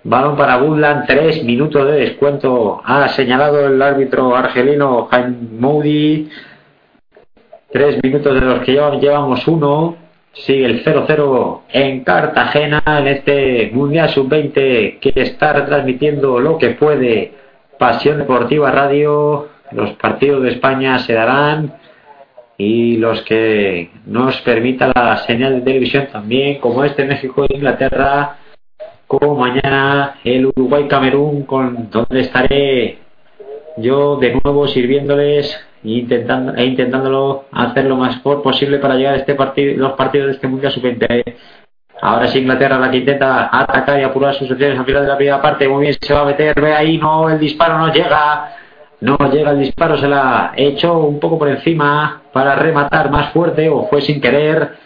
balón para Woodland tres minutos de descuento ha señalado el árbitro argelino Jaime Moody tres minutos de los que llevamos uno. Sigue el 0-0 en Cartagena en este Mundial Sub-20 que está retransmitiendo lo que puede Pasión Deportiva Radio, los partidos de España se darán y los que nos permita la señal de televisión también, como este México e Inglaterra, como mañana el Uruguay-Camerún, con donde estaré yo de nuevo sirviéndoles intentando, e intentándolo hacer lo más posible para llegar a este partido, los partidos de este Mundial Sub-20. Ahora es Inglaterra la que intenta atacar y apurar sus opciones al final de la primera parte. Muy bien, se va a meter. Ve ahí, no, el disparo no llega. No llega el disparo, se la echó un poco por encima para rematar más fuerte o fue sin querer.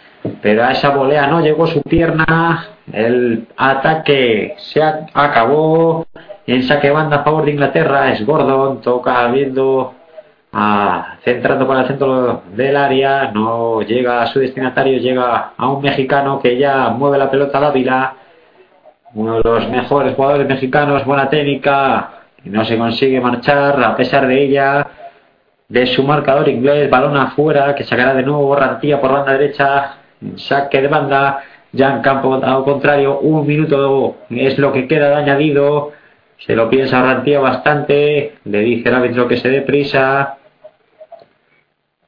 Pero a esa volea no llegó su pierna. El ataque se acabó en saque banda a favor de Inglaterra. Es Gordon, toca viendo a, centrando para el centro del área. No llega a su destinatario, llega a un mexicano que ya mueve la pelota a Dávila. Uno de los mejores jugadores mexicanos, buena técnica. Y no se consigue marchar a pesar de ella de su marcador inglés, balón afuera, que sacará de nuevo Rantía por banda derecha, saque de banda, ya en campo al contrario, un minuto es lo que queda de añadido, se lo piensa Rantía bastante, le dice el árbitro que se dé prisa,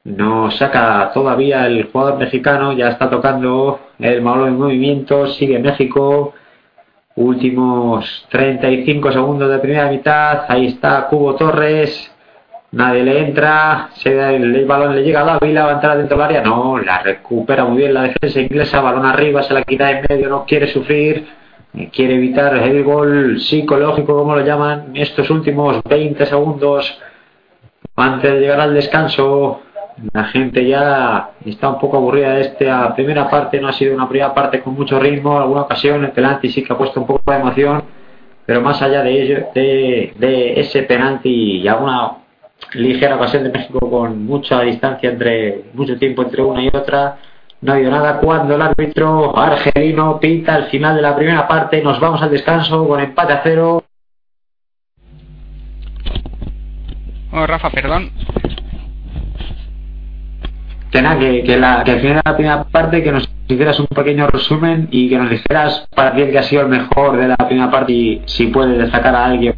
no saca todavía el jugador mexicano, ya está tocando el balón en movimiento, sigue México, últimos 35 segundos de primera mitad, ahí está Cubo Torres, nadie le entra, se, el, balón le llega a Dávila, va a entrar dentro del área, no, la recupera muy bien la defensa inglesa, balón arriba, se la quita en medio, no quiere sufrir, quiere evitar el gol psicológico, como lo llaman, estos últimos 20 segundos antes de llegar al descanso. La gente ya está un poco aburrida de esta primera parte, no ha sido una primera parte con mucho ritmo, alguna ocasión el penalti sí que ha puesto un poco de emoción, pero más allá de ello, de, de ese penalti y alguna ligera ocasión de México con mucha distancia entre mucho tiempo entre una y otra no ha habido nada. Cuando el árbitro argelino pinta al final de la primera parte nos vamos al descanso con empate a cero. Oh, Rafa perdón que que, la, que al final de la primera parte que nos hicieras un pequeño resumen y que nos dijeras para ti que ha sido el mejor de la primera parte y si puedes destacar a alguien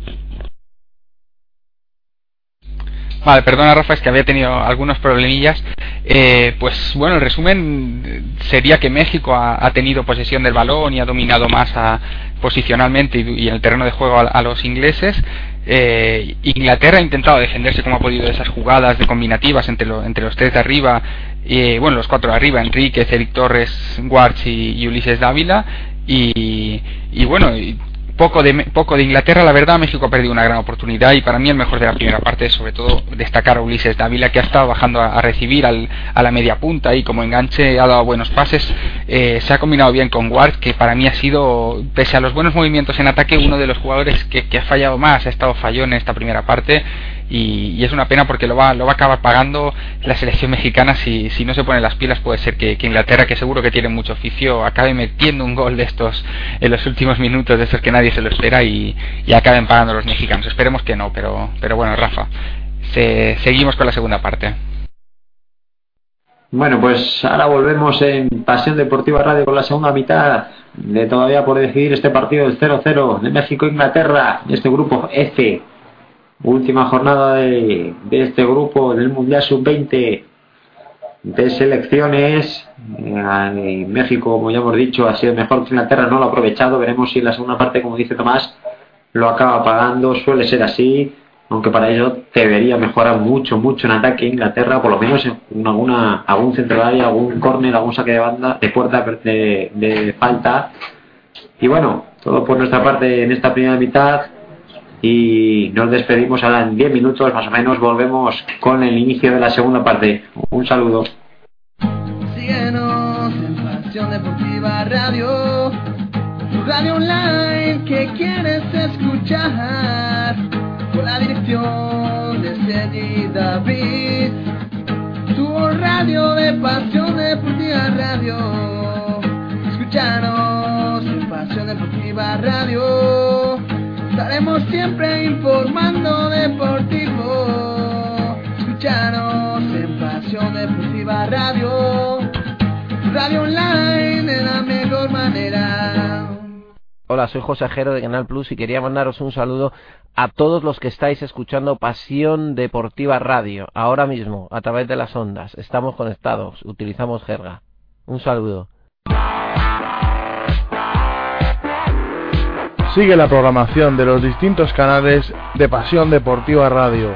Vale, perdona Rafa, es que había tenido algunos problemillas. Eh, pues bueno, el resumen sería que México ha, tenido posesión del balón y ha dominado más a, posicionalmente y, en el terreno de juego a, los ingleses. Eh, Inglaterra ha intentado defenderse como ha podido de esas jugadas de combinativas entre, entre los tres de arriba, eh, bueno, los cuatro de arriba, Enrique, Eric Torres, Warch y, Ulises Dávila. Y, y bueno, poco de, poco de Inglaterra, la verdad, México ha perdido una gran oportunidad y para mí el mejor de la primera parte sobre todo destacar a Ulises Dávila que ha estado bajando a, recibir al, a la media punta y como enganche ha dado buenos pases, eh, se ha combinado bien con Ward que para mí ha sido, pese a los buenos movimientos en ataque, uno de los jugadores que, que ha fallado más, ha estado fallón en esta primera parte y, es una pena porque lo va, lo va a acabar pagando la selección mexicana si, si no se pone las pilas. Puede ser que, Inglaterra que seguro que tiene mucho oficio acabe metiendo un gol de estos en los últimos minutos de estos que nadie se lo espera y, y acaben pagando los mexicanos. Esperemos que no pero, pero bueno Rafa seguimos con la segunda parte. Bueno, pues ahora volvemos en Pasión Deportiva Radio con la segunda mitad de todavía por decidir este partido del 0-0 de México-Inglaterra, este grupo F última jornada de, este grupo del Mundial Sub-20 de selecciones. Eh, México, como ya hemos dicho, ha sido mejor que Inglaterra, no lo ha aprovechado. Veremos si la segunda parte, como dice Tomás, lo acaba pagando. Suele ser así, aunque para ello debería mejorar mucho, mucho en ataque Inglaterra, por lo menos en alguna, algún centro de área, algún córner, algún saque de banda, de puerta de falta. Y bueno, todo por nuestra parte en esta primera mitad y nos despedimos ahora en 10 minutos más o menos volvemos con el inicio de la segunda parte. Un saludo. Síguenos en Pasión Deportiva Radio tu radio online que quieres escuchar. Con la dirección de Cedi David tu radio de Pasión Deportiva Radio. Escúchanos en Pasión Deportiva Radio Estaremos siempre informando deportivo. Escucharos en Pasión Deportiva Radio. Radio online de la mejor manera. Hola, soy José Ajero de Canal Plus y quería mandaros un saludo a todos los que estáis escuchando Pasión Deportiva Radio ahora mismo a través de las ondas. Estamos conectados, utilizamos jerga. Un saludo. Sigue la programación de los distintos canales de Pasión Deportiva Radio.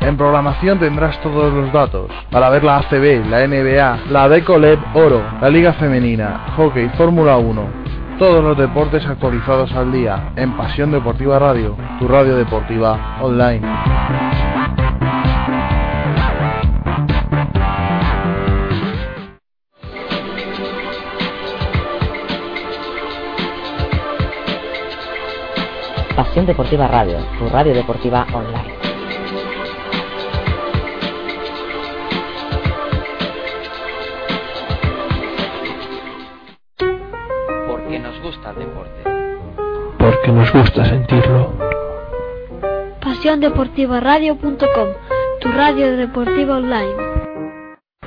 En programación tendrás todos los datos para ver la ACB, la NBA, la Decoleb Oro, la Liga Femenina, Hockey, Fórmula 1. Todos los deportes actualizados al día en Pasión Deportiva Radio, tu radio deportiva online. Pasión Deportiva Radio, tu radio deportiva online. Porque nos gusta el deporte. Porque nos gusta sentirlo. PasiónDeportivaRadio.com, tu radio deportiva online.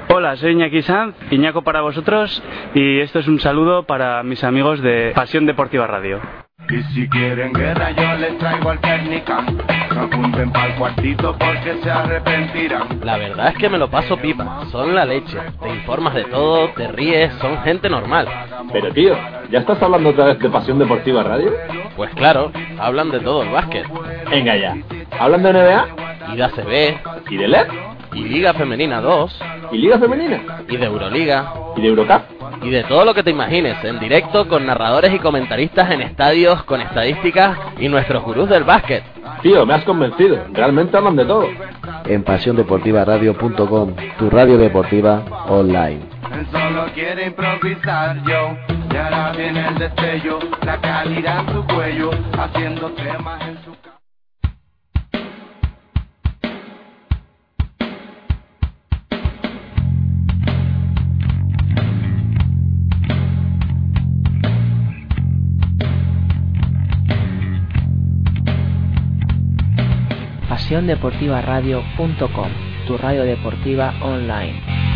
Hola, soy Iñaki Sanz, Iñaco para vosotros y esto es un saludo para mis amigos de Pasión Deportiva Radio. Y si quieren guerra yo les traigo al Technican No apunten pa'l cuartito porque se arrepentirán La verdad es que me lo paso pipa, son la leche Te informas de todo, te ríes, son gente normal Pero tío, ¿ya estás hablando otra vez de Pasión Deportiva Radio? Pues claro, hablan de todo el básquet Venga ya, ¿hablan de NBA? Y de ACB ¿Y de LED? Y Liga Femenina 2 ¿Y Liga Femenina? Y de Euroliga ¿Y de Eurocup? Y de todo lo que te imagines, en directo con narradores y comentaristas en estadios, con estadísticas y nuestros gurús del básquet. Tío, me has convencido, realmente hablan de todo. En pasiondeportivaradio.com, tu radio deportiva online. Él solo quiere improvisar yo Y ahora viene el destello La calidad en su cuello Haciendo temas en su PasiónDeportivaRadio.com, tu radio deportiva online.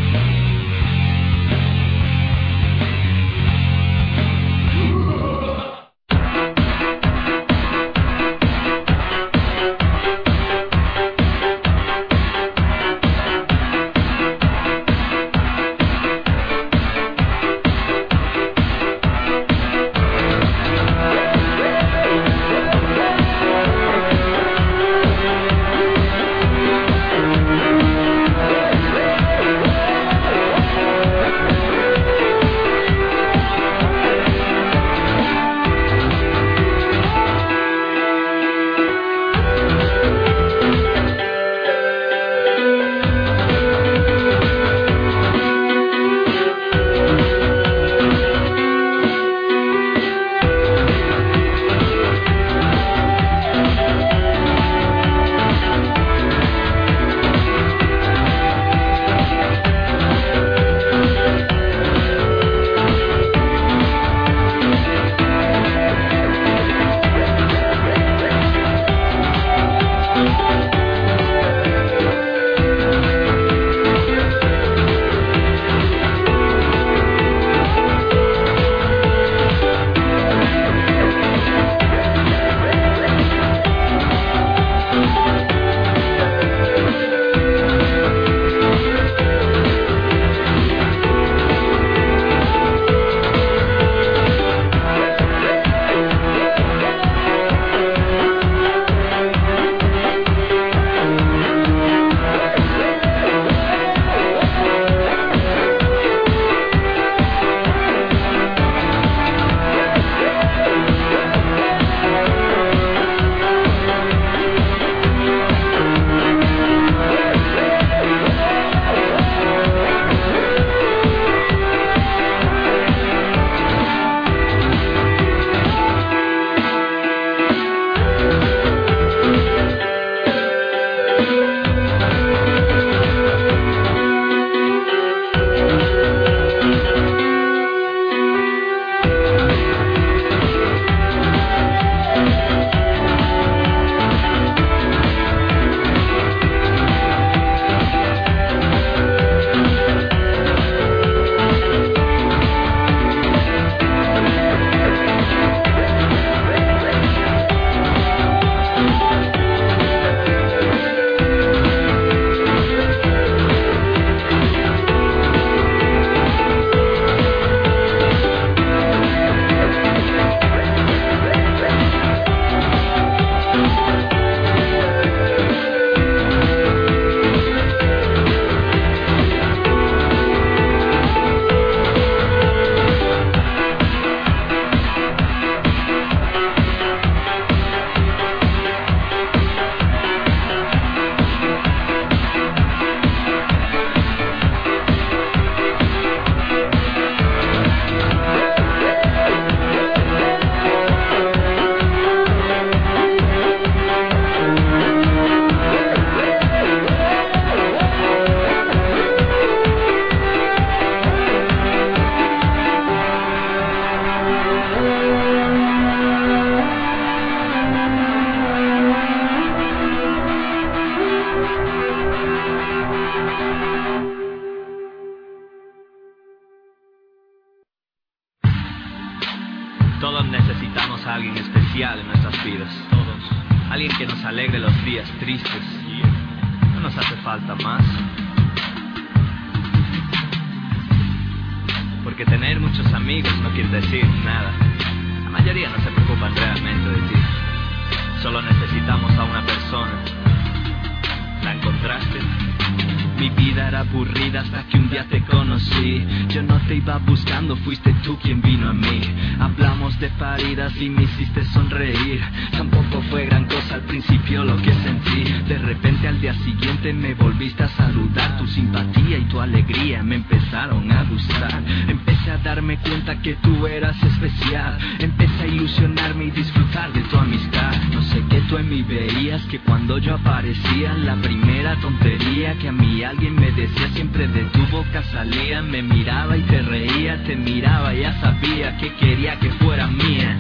Me miraba y te reía, te miraba ya sabía que quería que fuera mía.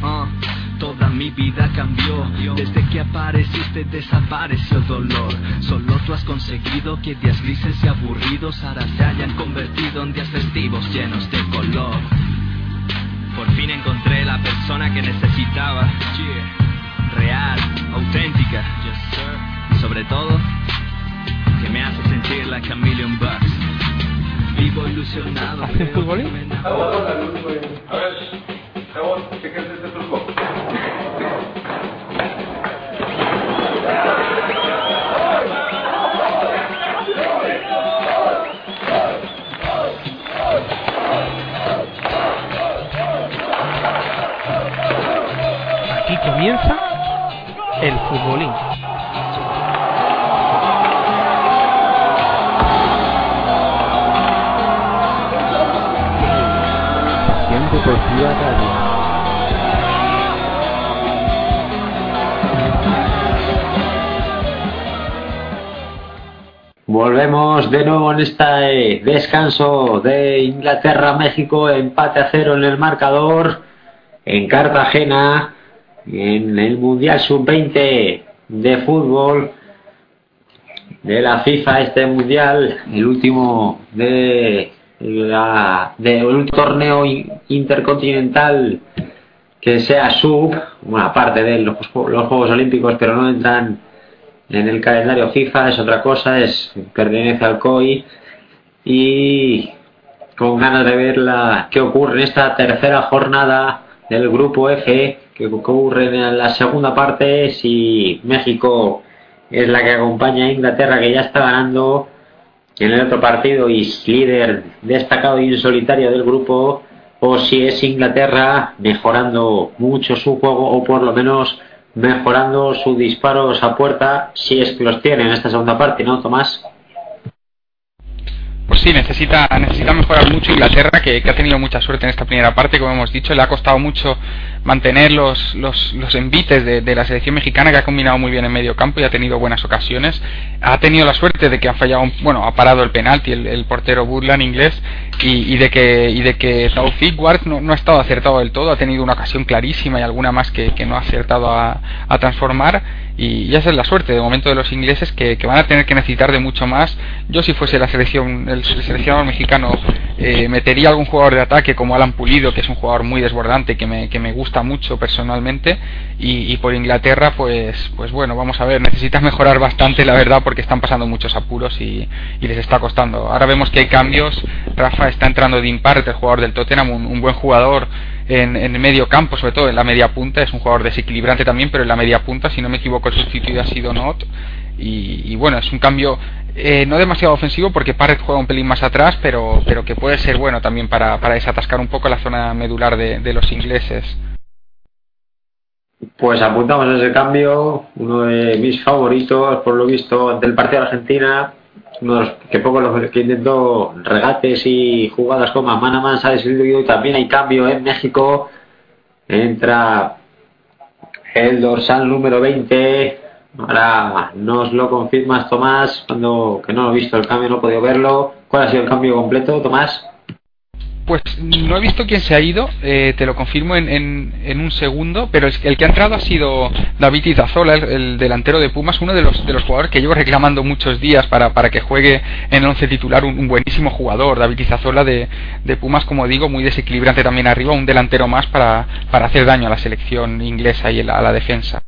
Ah, toda mi vida cambió. Desde que apareciste desapareció el dolor. Solo tú has conseguido que días grises y aburridos ahora se hayan convertido en días festivos llenos de color. Por fin encontré la persona que necesitaba. Real, auténtica. Y sobre todo, que me hace sentir like a million bucks. Vivo ilusionado. ¿Haces futbolín? A ver, Jabón, ¿qué crees de este? Aquí comienza el futbolín. Volvemos de nuevo en este descanso de Inglaterra-México, empate a cero en el marcador en Cartagena, en el Mundial Sub-20 de fútbol de la FIFA, este Mundial, el último de la, del último torneo in- intercontinental que sea sub, bueno, aparte de los, los Juegos Olímpicos, pero no entran en el calendario FIFA, es otra cosa, es pertenece al COI y con ganas de ver la, qué ocurre en esta tercera jornada del grupo F, que ocurre en la segunda parte, si México es la que acompaña a Inglaterra, que ya está ganando en el otro partido es líder destacado y solitario del grupo, o si es Inglaterra mejorando mucho su juego o por lo menos mejorando sus disparos a puerta, si es que los tiene en esta segunda parte, ¿no, Tomás? Pues sí, necesita, necesita mejorar mucho Inglaterra, que, que ha tenido mucha suerte en esta primera parte, como hemos dicho, le ha costado mucho mantener los, los, los envites de, de la selección mexicana, que ha combinado muy bien en medio campo y ha tenido buenas ocasiones. Ha tenido la suerte de que ha fallado, un- bueno, ha parado el penalti el, portero Burlan inglés y, y de que, y de que Taufik Ward no, no ha estado acertado del todo, ha tenido una ocasión clarísima y alguna más que, que no ha acertado a, a transformar y esa es la suerte de momento de los ingleses que, van a tener que necesitar de mucho más. Yo si fuese la selección, el seleccionador mexicano, eh, metería algún jugador de ataque como Alan Pulido, que es un jugador muy desbordante, que me, que me gusta mucho personalmente, y, por Inglaterra, pues, pues bueno, vamos a ver, necesitan mejorar bastante, la verdad, porque están pasando muchos apuros y, y les está costando. Ahora vemos que hay cambios, Rafa está entrando de imparte, el jugador del Tottenham, un buen jugador en, en el medio campo, sobre todo en la media punta, es un jugador desequilibrante también, pero en la media punta, si no me equivoco, el sustituido ha sido Not. Y, y bueno, es un cambio eh, no demasiado ofensivo porque Parrett juega un pelín más atrás, pero, pero que puede ser bueno también para, para desatascar un poco la zona medular de, de los ingleses. Pues apuntamos ese cambio, uno de mis favoritos, por lo visto, del partido de Argentina, que poco los que intentó regates y jugadas como a mano a mano, sale y también hay cambio en México, entra el dorsal número 20, ahora nos lo confirmas Tomás, cuando que no lo he visto el cambio, no he podido verlo, ¿cuál ha sido el cambio completo Tomás? Pues no he visto quién se ha ido, eh, te lo confirmo en, en, un segundo, pero el, que ha entrado ha sido David Izazola, el, el, delantero de Pumas, uno de los, de los jugadores que llevo reclamando muchos días para, que juegue en el once titular, un, buenísimo jugador, David Izazola de, Pumas, como digo, muy desequilibrante también arriba, un delantero más para, hacer daño a la selección inglesa y a la defensa.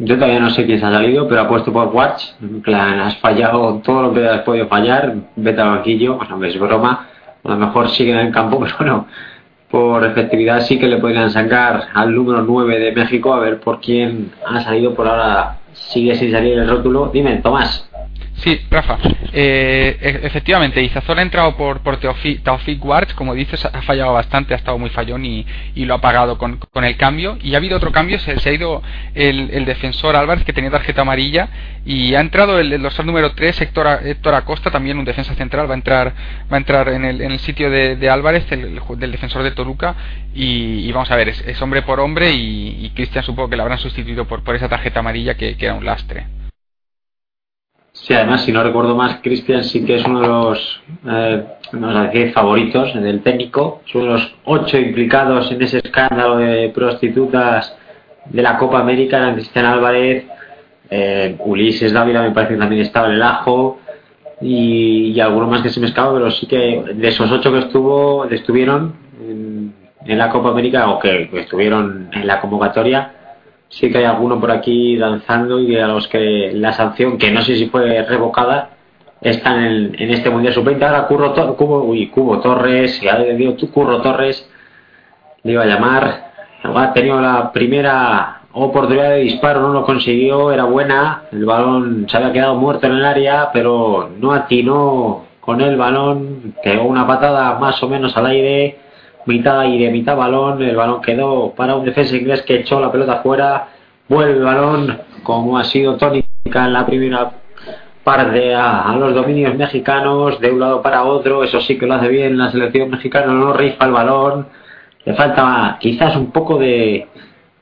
Yo todavía no sé quién se ha salido, pero apuesto por Watch. En plan, has fallado todo lo que has podido fallar, vete banquillo, pues es broma a lo mejor siguen en campo, <laughs> pero bueno, por efectividad sí que le podrían sacar al número 9 de México a ver por quién ha salido. Por ahora sigue sin salir el rótulo. Dime Tomás Sí, Rafa, eh, efectivamente, Izazola ha entrado por, por Teofic Warts, como dices, ha fallado bastante, ha estado muy fallón y, lo ha pagado con, con, el cambio. Y ha habido otro cambio, se, ha ido el, el, defensor Álvarez, que tenía tarjeta amarilla, y ha entrado el, el dorsal número 3, Héctor, Héctor, Acosta, también un defensa central, va a entrar va a entrar en el, en el sitio de, Álvarez, el, del defensor de Toluca, y, vamos a ver, es, es, hombre por hombre, y, Cristian supongo que la habrán sustituido por, por esa tarjeta amarilla que, que era un lastre. Sí, además, si no recuerdo más, Cristian sí que es uno de los eh, vamos a favoritos del técnico. Es uno de los ocho implicados en ese escándalo de prostitutas de la Copa América. Eran Cristian Álvarez, eh, Ulises Dávila, me parece que también estaba en el ajo. Y, y alguno más que se me escapa, pero sí que de esos ocho que estuvo, estuvieron en, en la Copa América o que estuvieron en la convocatoria, sí que hay alguno por aquí danzando y a los que la sanción, que no sé si fue revocada, está en, en este Mundial Sub-20. Ahora Curro, Cubo, uy, Cubo Torres, ya le digo, Curro Torres, le iba a llamar, ha tenido la primera oportunidad de disparo, no lo consiguió, era buena, el balón se había quedado muerto en el área, pero no atinó con el balón, quedó una patada más o menos al aire, mitad aire, mitad balón, el balón quedó para un defensa inglés que echó la pelota fuera, vuelve el balón, como ha sido tónica en la primera parte a, a, los dominios mexicanos, de un lado para otro, eso sí que lo hace bien la selección mexicana, no rifa el balón, le falta quizás un poco de,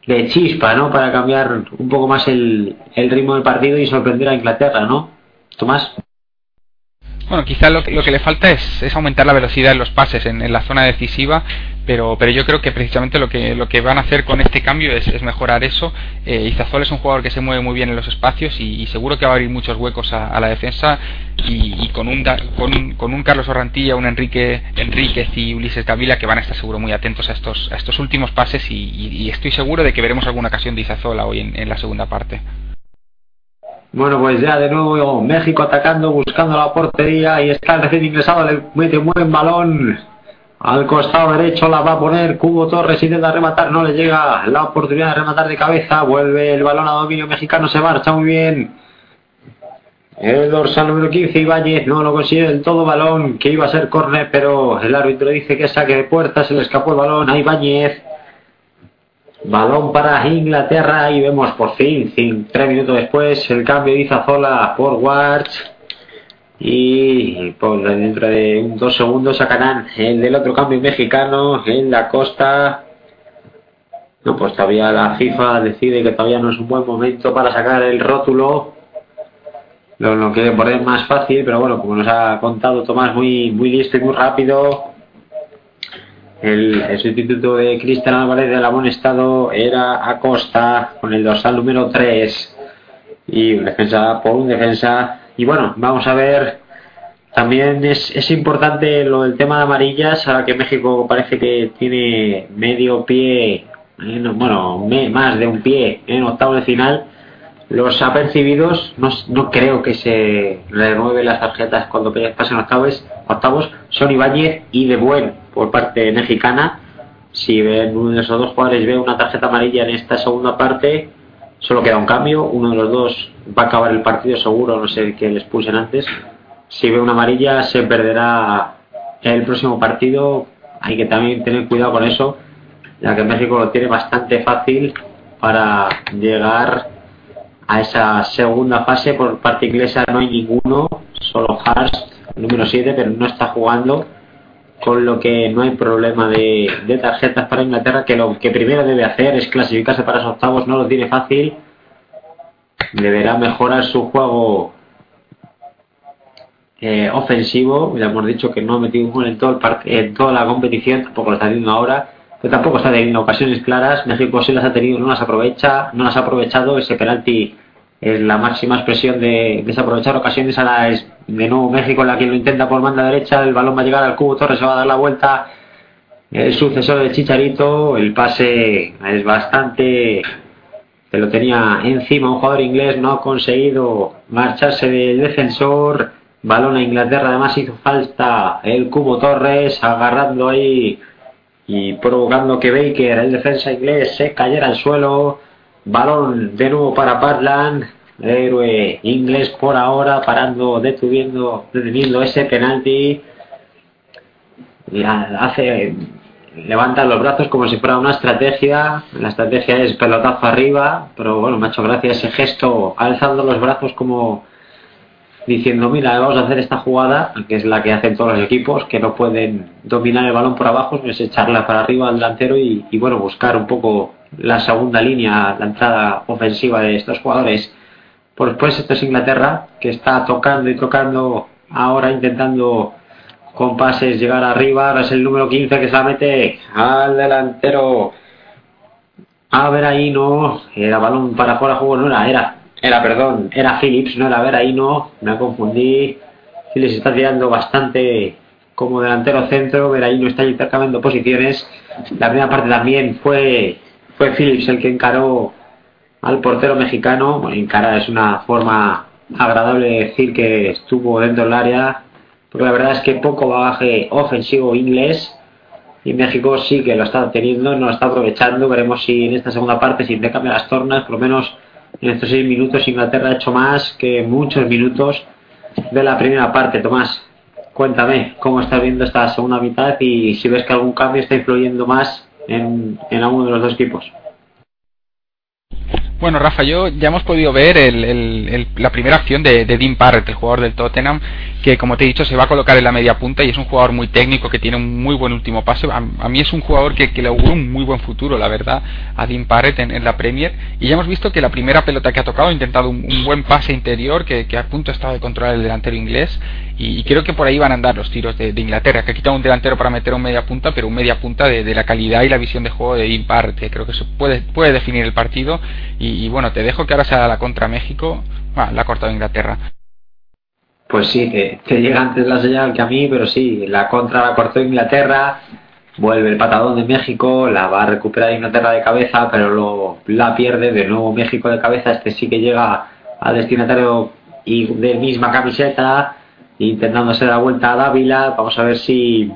de chispa, ¿no? Para cambiar un poco más el, el ritmo del partido y sorprender a Inglaterra, ¿no? Tomás. Bueno, quizás lo, lo, que le falta es, es, aumentar la velocidad en los pases en, en, la zona decisiva, pero, pero yo creo que precisamente lo que, lo que van a hacer con este cambio es, mejorar eso. Eh, es un jugador que se mueve muy bien en los espacios y, seguro que va a abrir muchos huecos a, la defensa y, con, un, con, un Carlos Orrantilla, un Enrique Enríquez y Ulises Davila que van a estar seguro muy atentos a estos, a estos últimos pases y, y estoy seguro de que veremos alguna ocasión de Izazola hoy en, en la segunda parte. Bueno, pues ya de nuevo México atacando, buscando la portería y está recién ingresado, le mete un buen balón al costado derecho, la va a poner Cubo Torres, intenta rematar, no le llega la oportunidad de rematar de cabeza, vuelve el balón a dominio mexicano, se marcha muy bien. El dorsal número 15, Ibáñez, no lo consigue del todo balón, que iba a ser córner, pero el árbitro dice que saque de puerta, se le escapó el balón a Ibáñez. Balón para Inglaterra y vemos por fin, tres minutos después, el cambio de Izazola por Watch. Y por dentro de dos segundos sacarán el del otro cambio mexicano en la costa. No, pues todavía la FIFA decide que todavía no es un buen momento para sacar el rótulo. Lo, lo quiere poner más fácil, pero bueno, como nos ha contado Tomás, muy, muy listo y muy rápido el, sustituto de Cristian Álvarez del amonestado era Acosta con el dorsal número 3 y defensa por un defensa. Y bueno, vamos a ver. También es, es importante lo del tema de amarillas, ahora que México parece que tiene medio pie, eh, bueno, me, más de un pie en octavo de final. Los apercibidos, no, no creo que se renueven las tarjetas cuando pasen octavos, octavos son Ibáñez y De Buen por parte mexicana. Si ven uno de esos dos jugadores ve una tarjeta amarilla en esta segunda parte, solo queda un cambio. Uno de los dos va a acabar el partido seguro, no sé qué les pulsen antes. Si ve una amarilla, se perderá el próximo partido. Hay que también tener cuidado con eso, ya que México lo tiene bastante fácil para llegar a esa segunda fase. Por parte inglesa no hay ninguno, solo Hurst, número 7, pero no está jugando con lo que no hay problema de, tarjetas para Inglaterra, que lo que primero debe hacer es clasificarse para esos octavos, no lo tiene fácil, deberá mejorar su juego eh, ofensivo, ya hemos dicho que no ha metido un gol en, todo el part- en toda la competición, tampoco lo está haciendo ahora, pero tampoco está teniendo ocasiones claras. México sí las ha tenido, no las aprovecha, no las ha aprovechado. Ese penalti es la máxima expresión de desaprovechar ocasiones. Ahora es de nuevo México la que lo intenta por banda derecha, el balón va a llegar al cubo, Torres se va a dar la vuelta. El sucesor de Chicharito, el pase es bastante que lo tenía encima. Un jugador inglés, no ha conseguido marcharse del defensor, balón a Inglaterra, además hizo falta el Cubo Torres, agarrando ahí y provocando que Baker, el defensa inglés, se cayera al suelo, balón de nuevo para Patland, el héroe inglés por ahora, parando, deteniendo, deteniendo ese penalti, y ha- hace levanta los brazos como si fuera una estrategia. La estrategia es pelotazo arriba, pero bueno, me ha hecho ese gesto alzando los brazos como diciendo, mira, vamos a hacer esta jugada, que es la que hacen todos los equipos, que no pueden dominar el balón por abajo, es echarla para arriba al delantero y, y, bueno, buscar un poco la segunda línea, la entrada ofensiva de estos jugadores. Pues después esto es Inglaterra, que está tocando y tocando ahora intentando con pases llegar arriba, ahora es el número 15 que se la mete al delantero. A ver ahí no era balón para fuera juego no era era era perdón. era Phillips no era ver ahí no me confundí Phillips está tirando bastante como delantero centro ver ahí no está intercambiando posiciones. La primera parte también fue fue Phillips el que encaró al portero mexicano bueno, encarar es una forma agradable de decir que estuvo dentro del área porque la verdad es que poco bagaje ofensivo inglés y México sí que lo está teniendo, no lo está aprovechando. Veremos si en esta segunda parte, si te las tornas, por lo menos en estos seis minutos Inglaterra ha hecho más que muchos minutos de la primera parte. Tomás, cuéntame cómo estás viendo esta segunda mitad y si ves que algún cambio está influyendo más en, alguno de los dos equipos. Bueno, Rafa, yo ya hemos podido ver el, la primera acción de, de, Dean Parrett, el jugador del Tottenham, que como te he dicho se va a colocar en la media punta y es un jugador muy técnico que tiene un muy buen último pase. A, a mí es un jugador que, que, le auguro un muy buen futuro, la verdad, a Dean Parrett en, la Premier. Y ya hemos visto que la primera pelota que ha tocado ha intentado un, un buen pase interior que, que, a punto estaba de controlar el delantero inglés. Y, creo que por ahí van a andar los tiros de, Inglaterra, que ha quitado un delantero para meter un media punta, pero un media punta de, de la calidad y la visión de juego de que creo que se puede, puede definir el partido. Y, y bueno, te dejo que ahora sea la contra México. Ah, la ha cortado Inglaterra. Pues sí, te, te, llega antes la señal que a mí, pero sí, la contra la cortó Inglaterra, vuelve el patadón de México, la va a recuperar Inglaterra de cabeza, pero lo, la pierde de nuevo México de cabeza, este sí que llega al destinatario y de misma camiseta, intentando hacer la vuelta a Dávila, vamos a ver si,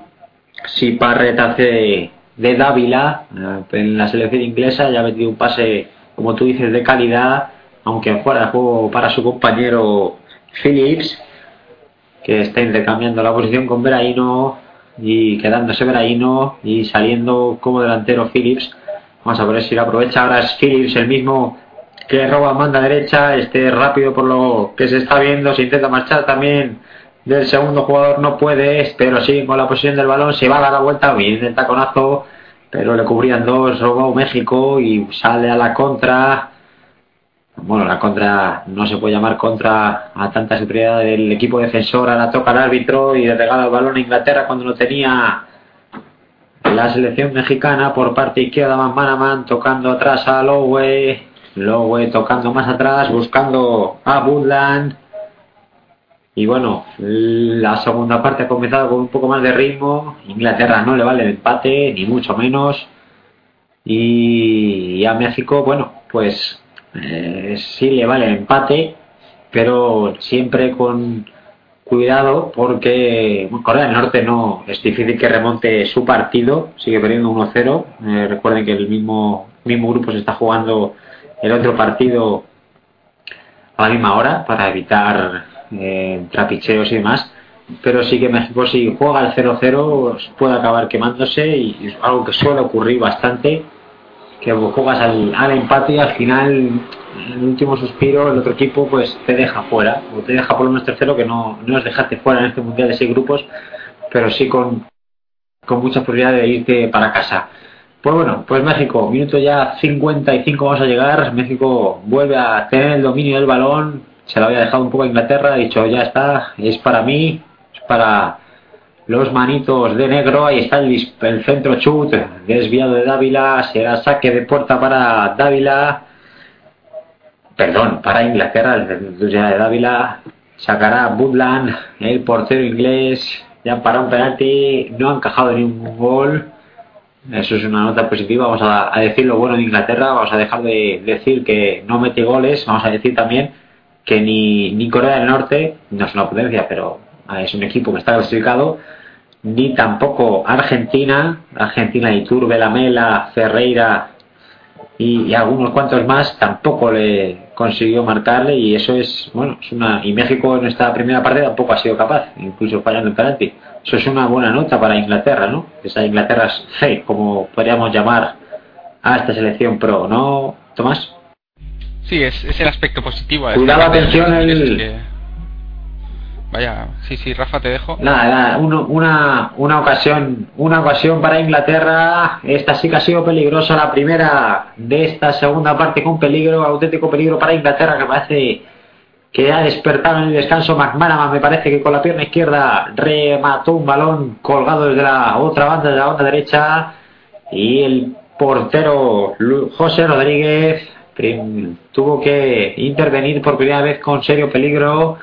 si Parret hace de Dávila en la selección inglesa, ya ha metido un pase, como tú dices, de calidad, aunque fuera de juego para su compañero Phillips, que está intercambiando la posición con Veraino y quedándose Veraino y saliendo como delantero Phillips. Vamos a ver si lo aprovecha. Ahora es Phillips el mismo que roba banda derecha, este rápido por lo que se está viendo, se intenta marchar también del segundo jugador, no puede, pero sí con la posición del balón, se va a dar la vuelta, bien el taconazo, pero le cubrían dos, robó México y sale a la contra. Bueno, la contra no se puede llamar contra a tanta superioridad del equipo defensor, ahora toca el árbitro y le regala el balón a Inglaterra cuando lo tenía la selección mexicana por parte izquierda Man Manaman tocando atrás a Lowe, Lowe tocando más atrás, buscando a Woodland y bueno, la segunda parte ha comenzado con un poco más de ritmo, Inglaterra no le vale el empate, ni mucho menos y, a México, bueno, pues eh, sí le vale el empate, pero siempre con cuidado porque Corea del Norte no es difícil que remonte su partido, sigue perdiendo 1-0. Eh, recuerden que el mismo, mismo grupo se está jugando el otro partido a la misma hora para evitar eh, trapicheos y demás. Pero sí que México, si juega el 0-0, puede acabar quemándose y es algo que suele ocurrir bastante que juegas al, al, empate y al final, en el último suspiro, el otro equipo pues te deja fuera, o te deja por lo menos tercero, que no, no es dejarte fuera en este mundial de seis grupos, pero sí con, con mucha posibilidad de irte para casa. Pues bueno, pues México, minuto ya 55 vamos a llegar, México vuelve a tener el dominio del balón, se lo había dejado un poco a Inglaterra, ha dicho ya está, es para mí, es para los manitos de negro, ahí está el, el centro chut, desviado de Dávila, será saque de puerta para Dávila, perdón, para Inglaterra, el de Dávila, sacará Woodland, el portero inglés, ya para un penalti, no ha encajado ningún gol, eso es una nota positiva, vamos a, a, decir lo bueno de Inglaterra, vamos a dejar de decir que no mete goles, vamos a decir también que ni, ni Corea del Norte, no es una potencia, pero es un equipo que está clasificado, ni tampoco Argentina, Argentina y Turbe, Lamela, Ferreira y, algunos cuantos más tampoco le consiguió marcarle y eso es, bueno, es una y México en esta primera parte tampoco ha sido capaz, incluso fallando en penalti. Eso es una buena nota para Inglaterra, ¿no? Esa Inglaterra C, como podríamos llamar a esta selección pro, ¿no, Tomás? Sí, es, es el aspecto positivo. Cuidado, atención, el... Que... Vaya, sí, sí, Rafa, te dejo. Nada, nada, uno, una, una ocasión, una ocasión para Inglaterra. Esta sí que ha sido peligrosa la primera de esta segunda parte con peligro, auténtico peligro para Inglaterra que parece que ha despertado en el descanso McManaman, me parece que con la pierna izquierda remató un balón colgado desde la otra banda de la banda derecha y el portero José Rodríguez tuvo que intervenir por primera vez con serio peligro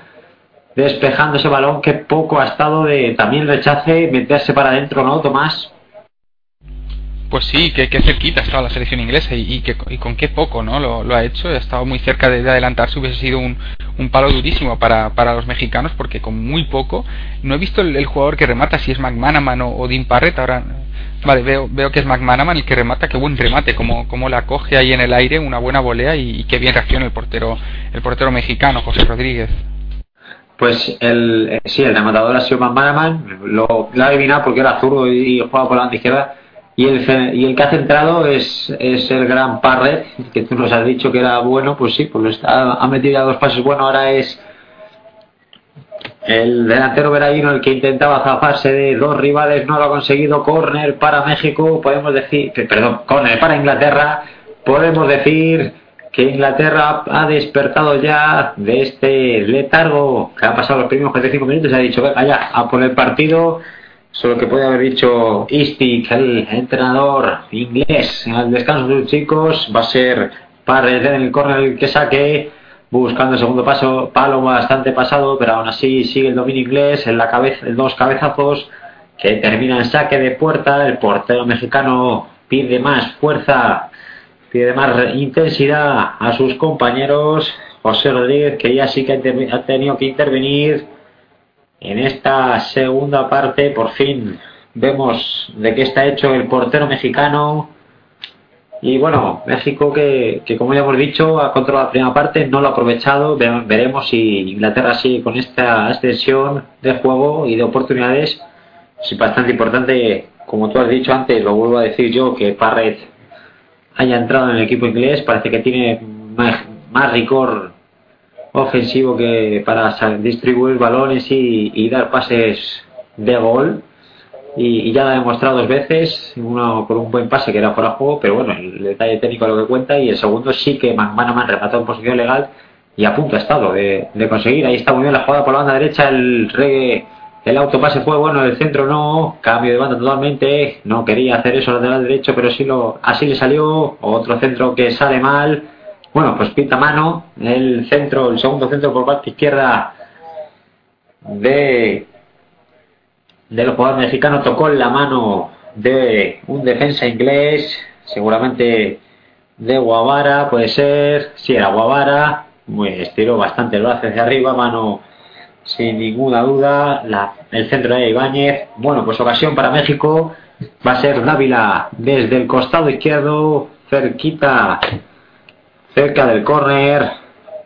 despejando ese balón que poco ha estado de también rechace meterse para adentro, ¿no, Tomás? Pues sí, que, que cerquita ha estado la selección inglesa y, y, que, y con qué poco no lo, lo, ha hecho. Ha estado muy cerca de, de adelantarse. Hubiese sido un, un palo durísimo para, para, los mexicanos porque con muy poco. No he visto el, el jugador que remata, si es McManaman o, o Dean Parrett. Ahora, vale, veo, veo que es McManaman el que remata. Qué buen remate, como, como la coge ahí en el aire, una buena volea y, y qué bien reacciona el portero, el portero mexicano, José Rodríguez. Pues el, sí, el rematador ha sido McManaman, lo, ha adivinado porque era zurdo y, y jugaba por la banda izquierda. Y el, y el que ha centrado es, es el gran Parret, que tú nos has dicho que era bueno, pues sí, pues ha metido ya dos pases buenos, ahora es el delantero veraino el que intentaba zafarse de dos rivales, no lo ha conseguido, córner para México, podemos decir, perdón, córner para Inglaterra, podemos decir que Inglaterra ha despertado ya de este letargo que ha pasado los primeros 45 minutos. Ha dicho, venga ya, a por el partido, solo que puede haber dicho Istik, el entrenador inglés, al descanso de los chicos, va a ser para el córner el que saque, buscando el segundo paso, palo bastante pasado, pero aún así sigue el dominio inglés, en la cabeza, dos cabezazos, que termina en saque de puerta, el portero mexicano pide más fuerza, pide más intensidad a sus compañeros, José Rodríguez, que ya sí que ha tenido que intervenir en esta segunda parte, por fin vemos de qué está hecho el portero mexicano. Y bueno, México que, que como ya hemos dicho ha controlado la primera parte, no lo ha aprovechado. Veremos si Inglaterra sigue con esta extensión de juego y de oportunidades. Es bastante importante, como tú has dicho antes, lo vuelvo a decir yo, que Parret haya entrado en el equipo inglés. Parece que tiene más, más rigor ofensivo que para distribuir balones y, y dar pases de gol y, ya lo ha demostrado dos veces uno con un buen pase que era fuera de juego pero bueno el detalle técnico es lo que cuenta y el segundo sí que McManaman remató en posición legal y a punto ha estado de, de, conseguir. Ahí está muy bien la jugada por la banda derecha el reggae el autopase fue bueno el centro no cambio de banda totalmente no quería hacer eso lateral derecho pero sí lo así le salió otro centro que sale mal. Bueno, pues pinta mano, el centro, el segundo centro por parte izquierda de del jugador mexicano tocó en la mano de un defensa inglés, seguramente de Guavara, puede ser, si era Guavara, estiró bastante el brazo hacia arriba, mano sin ninguna duda, la, el centro de Ibáñez, bueno, pues ocasión para México, va a ser Dávila desde el costado izquierdo, cerquita cerca del córner,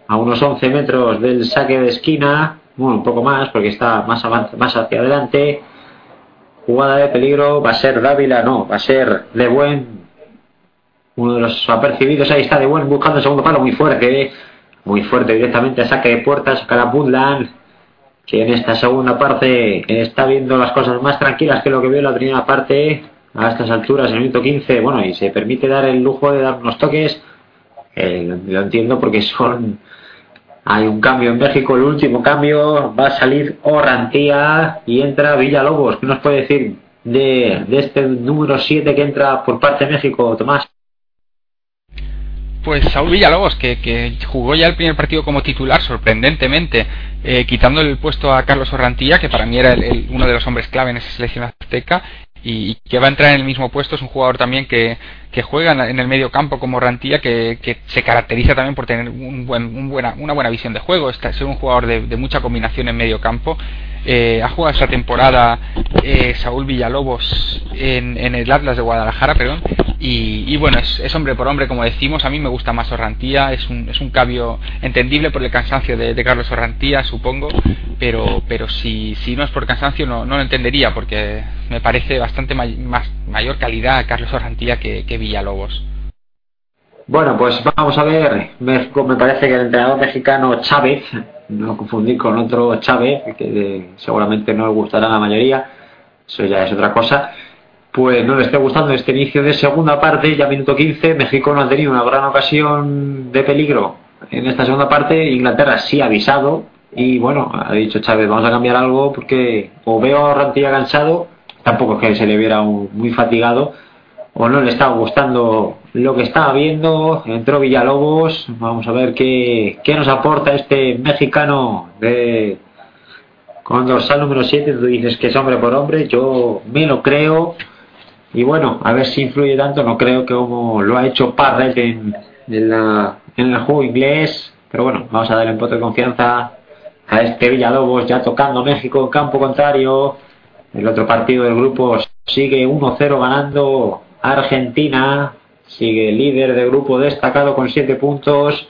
a unos 11 metros del saque de esquina, bueno, un poco más porque está más, más hacia adelante. Jugada de peligro, va a ser Dávila, no, va a ser De Buen, uno de los apercibidos, ahí está De Buen buscando el segundo palo muy fuerte, muy fuerte directamente a saque de puerta, sacará Budland, que en esta segunda parte está viendo las cosas más tranquilas que lo que vio en la primera parte, a estas alturas, en el minuto 15, bueno, y se permite dar el lujo de dar unos toques eh, lo entiendo porque son Hay un cambio en México, el último cambio va a salir Orrantía y entra Villalobos. ¿Qué nos puede decir de, este número 7 que entra por parte de México, Tomás? Pues Saúl Villalobos, que, jugó ya el primer partido como titular, sorprendentemente, eh, quitando el puesto a Carlos Orrantía, que para mí era uno de los hombres clave en esa selección azteca, y, que va a entrar en el mismo puesto. Es un jugador también que, que juega en el medio campo como Orrantía, que, que se caracteriza también por tener un buen, un buena, una buena visión de juego, está, ser un jugador de, de mucha combinación en medio campo. Eh, ha jugado esta temporada eh, Saúl Villalobos en, el Atlas de Guadalajara, perdón, y, bueno, es, hombre por hombre, como decimos, a mí me gusta más Orrantía, es un, es un cambio entendible por el cansancio de, Carlos Orrantía, supongo, pero, pero si, si no es por cansancio no, no lo entendería, porque me parece bastante más, mayor calidad Carlos Orrantía que, Villalobos. Bueno, pues vamos a ver, México, me parece que el entrenador mexicano Chávez, no confundir con otro Chávez, que seguramente no le gustará a la mayoría, eso ya es otra cosa, pues no le esté gustando este inicio de segunda parte, ya minuto 15, México no ha tenido una gran ocasión de peligro en esta segunda parte, Inglaterra sí ha avisado, y bueno, ha dicho Chávez, vamos a cambiar algo porque o veo a Rantilla cansado, tampoco es que se le viera muy fatigado, o no le estaba gustando lo que estaba viendo. Entró Villalobos. Vamos a ver qué, qué nos aporta este mexicano de con dorsal número 7. Tú dices que es hombre por hombre. Yo me lo creo. Y bueno, a ver si influye tanto. No creo que como lo ha hecho Parrett en, en, la, en el juego inglés. Pero bueno, vamos a darle un poco de confianza a este Villalobos ya tocando México campo contrario. El otro partido del grupo sigue 1-0 ganando Argentina sigue líder de grupo destacado con 7 puntos,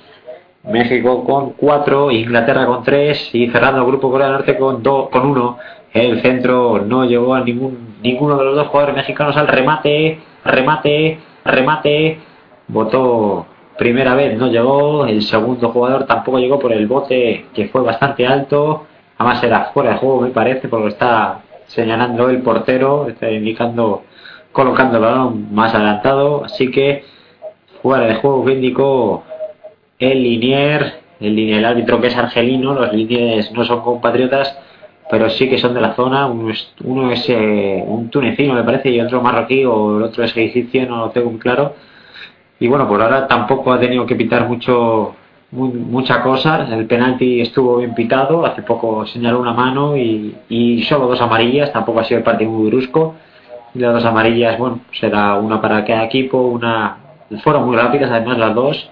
México con 4, Inglaterra con 3 y cerrando el grupo Corea del Norte con 2 con 1. El centro no llegó a ningún ninguno de los dos jugadores mexicanos al remate, remate, remate. Votó primera vez, no llegó. El segundo jugador tampoco llegó por el bote que fue bastante alto. Además era fuera de juego, me parece, porque está señalando el portero, está indicando colocando el balón más adelantado, así que fuera de juego que indicó el linier, el, árbitro que es argelino, los liniers no son compatriotas, pero sí que son de la zona, uno es, eh, un tunecino me parece y otro marroquí o el otro es egipcio, no lo tengo muy claro. Y bueno, por ahora tampoco ha tenido que pitar mucho mucha cosa. El penalti estuvo bien pitado, hace poco señaló una mano y, y solo dos amarillas, tampoco ha sido el partido muy brusco las dos amarillas, bueno, será una para cada equipo, una fueron muy rápidas además las dos,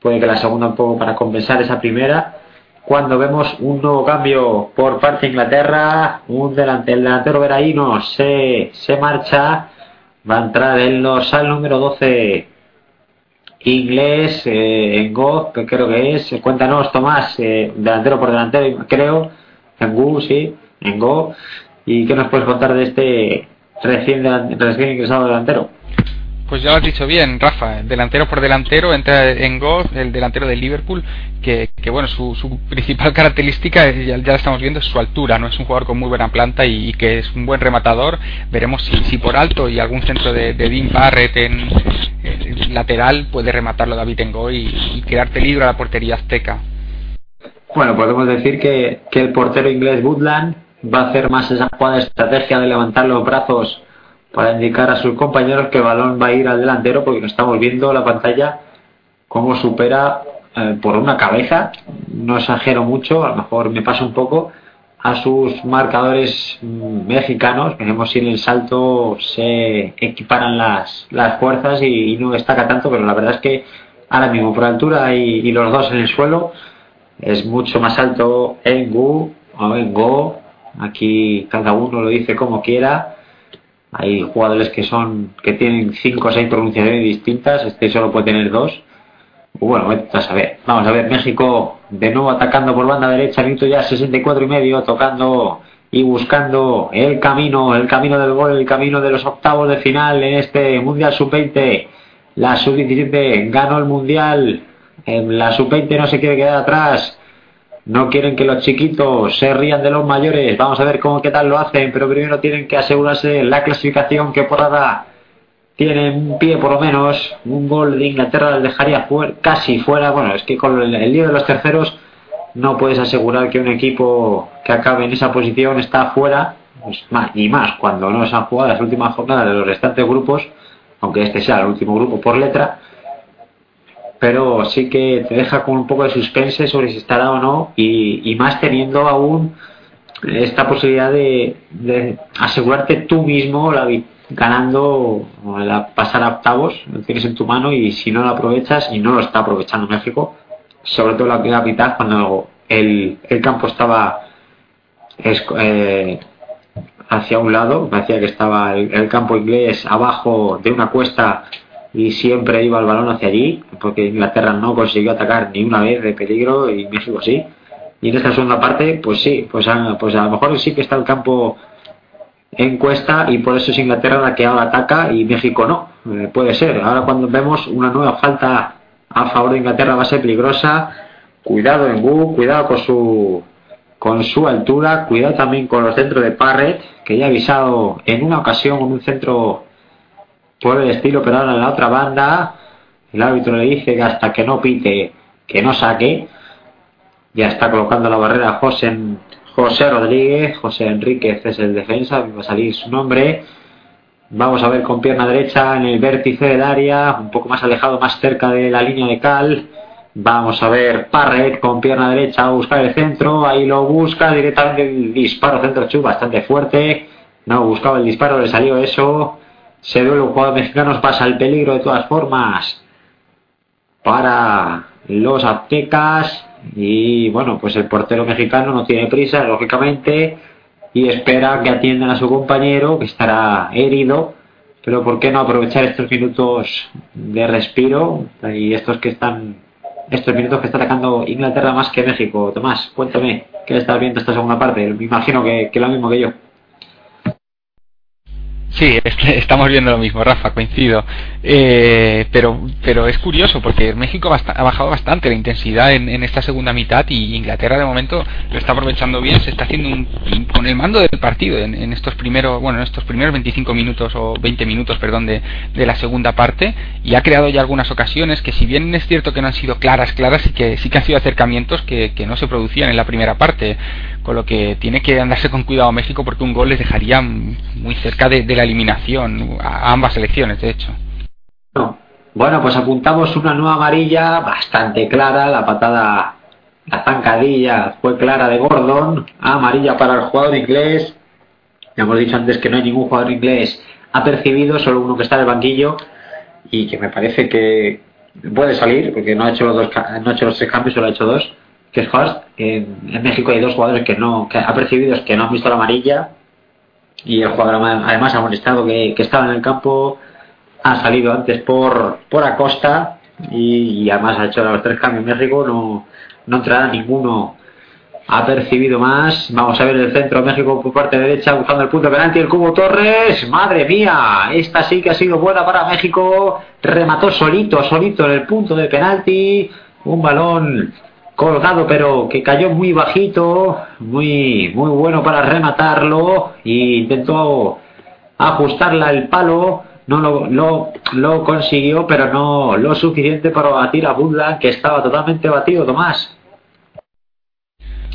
puede que la segunda un poco para compensar esa primera. Cuando vemos un nuevo cambio por parte de Inglaterra, un delante, el delantero Veraíno se, se marcha, va a entrar el dorsal número 12 inglés eh, en Go, que creo que es, cuéntanos Tomás, eh, delantero por delantero creo, en Go, sí, en Go, y qué nos puedes contar de este recién, recién ingresado delantero. Pues ya lo has dicho bien, Rafa, delantero por delantero, entra en Goff, el delantero del Liverpool, que, que bueno, su, su, principal <laughs> característica, ya, ya estamos viendo, es su altura, no es un jugador con muy buena planta y, y que es un buen rematador. Veremos si, si por alto y algún centro de, de Dean Barrett en, lateral puede rematarlo David Engo y, y crear peligro a la portería azteca. Bueno, podemos decir que, que el portero inglés Woodland va a hacer más esa jugada de estrategia de levantar los brazos para indicar a sus compañeros que el balón va a ir al delantero porque estamos viendo la pantalla cómo supera eh, por una cabeza, no exagero mucho, a lo mejor me pasa un poco, a sus marcadores mm, mexicanos, veremos si en el salto se equiparan las, las fuerzas y, no destaca tanto, pero la verdad es que ahora mismo por altura y, y los dos en el suelo es mucho más alto en Gu o en Go Aquí cada uno lo dice como quiera. Hay jugadores que son que tienen cinco o seis pronunciaciones distintas. Este solo puede tener dos. Bueno, vamos a ver. Vamos a ver. México de nuevo atacando por banda derecha. Minuto ya 64 y medio. Tocando y buscando el camino, el camino del gol, el camino de los octavos de final en este Mundial Sub-20. La Sub-17 ganó el Mundial. La Sub-20 no se quiere quedar atrás no quieren que los chiquitos se rían de los mayores. Vamos a ver cómo qué tal lo hacen, pero primero tienen que asegurarse la clasificación que por ahora tienen un pie por lo menos. Un gol de Inglaterra les dejaría fuera, casi fuera. Bueno, es que con el, el lío de los terceros no puedes asegurar que un equipo que acabe en esa posición está fuera, pues más, y más cuando no se han jugado las últimas jornadas de los restantes grupos, aunque este sea el último grupo por letra, pero sí que te deja con un poco de suspense sobre si estará o no, y, más teniendo aún esta posibilidad de, asegurarte tú mismo la ganando la, pasar a octavos, lo tienes en tu mano y si no lo aprovechas y no lo está aprovechando México, sobre todo la primera mitad cuando el, el campo estaba es- eh, hacia un lado, parecía que estaba el campo inglés abajo de una cuesta y siempre iba el balón hacia allí, porque Inglaterra no consiguió atacar ni una vez de peligro y México sí. Y en esta segunda parte, pues sí, pues a, pues a lo mejor sí que está el campo en cuesta y por eso es Inglaterra la que ahora ataca y México no. Eh, puede ser. Ahora cuando vemos una nueva falta a favor de Inglaterra va a ser peligrosa. Cuidado en Gu, cuidado con su con su altura, cuidado también con los centros de Parrett, que ya ha avisado en una ocasión con un centro por el estilo, pero ahora en la otra banda el árbitro le dice que hasta que no pite, que no saque. Ya está colocando la barrera José, José Rodríguez, José Enríquez es el defensa, va a salir su nombre. Vamos a ver con pierna derecha en el vértice del área, un poco más alejado, más cerca de la línea de cal. Vamos a ver Parret con pierna derecha a buscar el centro, ahí lo busca directamente el disparo centro chu bastante fuerte. No buscaba el disparo, le salió eso. Se duele un jugador mexicano, pasa el peligro de todas formas para los aztecas y bueno, pues el portero mexicano no tiene prisa, lógicamente, y espera que atiendan a su compañero que estará herido, pero ¿por qué no aprovechar estos minutos de respiro y estos que están estos minutos que está atacando Inglaterra más que México? Tomás, cuéntame, ¿qué estás viendo esta segunda parte? Me imagino que, que lo mismo que yo. Sí, <laughs> es- estamos viendo lo mismo, Rafa, coincido. Eh, pero, pero es curioso porque México ha bajado bastante la intensidad en, esta segunda mitad y Inglaterra de momento lo está aprovechando bien, se está haciendo un, con el mando del partido en, en estos primeros, bueno, en estos primeros 25 minutos o 20 minutos, perdón, de, de la segunda parte y ha creado ya algunas ocasiones que si bien es cierto que no han sido claras, claras, sí que, sí que han sido acercamientos que, que no se producían en la primera parte, con lo que tiene que andarse con cuidado México porque un gol les dejaría muy cerca de, la eliminación a ambas selecciones, de hecho. No. Bueno, pues apuntamos una nueva amarilla bastante clara, la patada, la zancadilla fue clara de Gordon, amarilla para el jugador inglés. Ya hemos dicho antes que no hay ningún jugador inglés apercibido, solo uno que está en el banquillo y que me parece que puede salir porque no ha hecho los dos, no ha hecho los tres cambios, solo ha hecho dos, que es Horst. En, México hay dos jugadores que no, que apercibidos que no han visto la amarilla y el jugador además ha molestado que, que estaba en el campo ha salido antes por, por Acosta y, y además ha hecho los tres cambios en México, no, no entrará ninguno ha percibido más. Vamos a ver el centro de México por parte derecha buscando el punto de penalti. El Cubo Torres, madre mía, esta sí que ha sido buena para México. Remató solito, solito en el punto de penalti. Un balón colgado, pero que cayó muy bajito, muy, muy bueno para rematarlo. Y intentó ajustarla el palo. No lo, lo, lo consiguió, pero no lo suficiente para batir a Budland, que estaba totalmente batido, Tomás.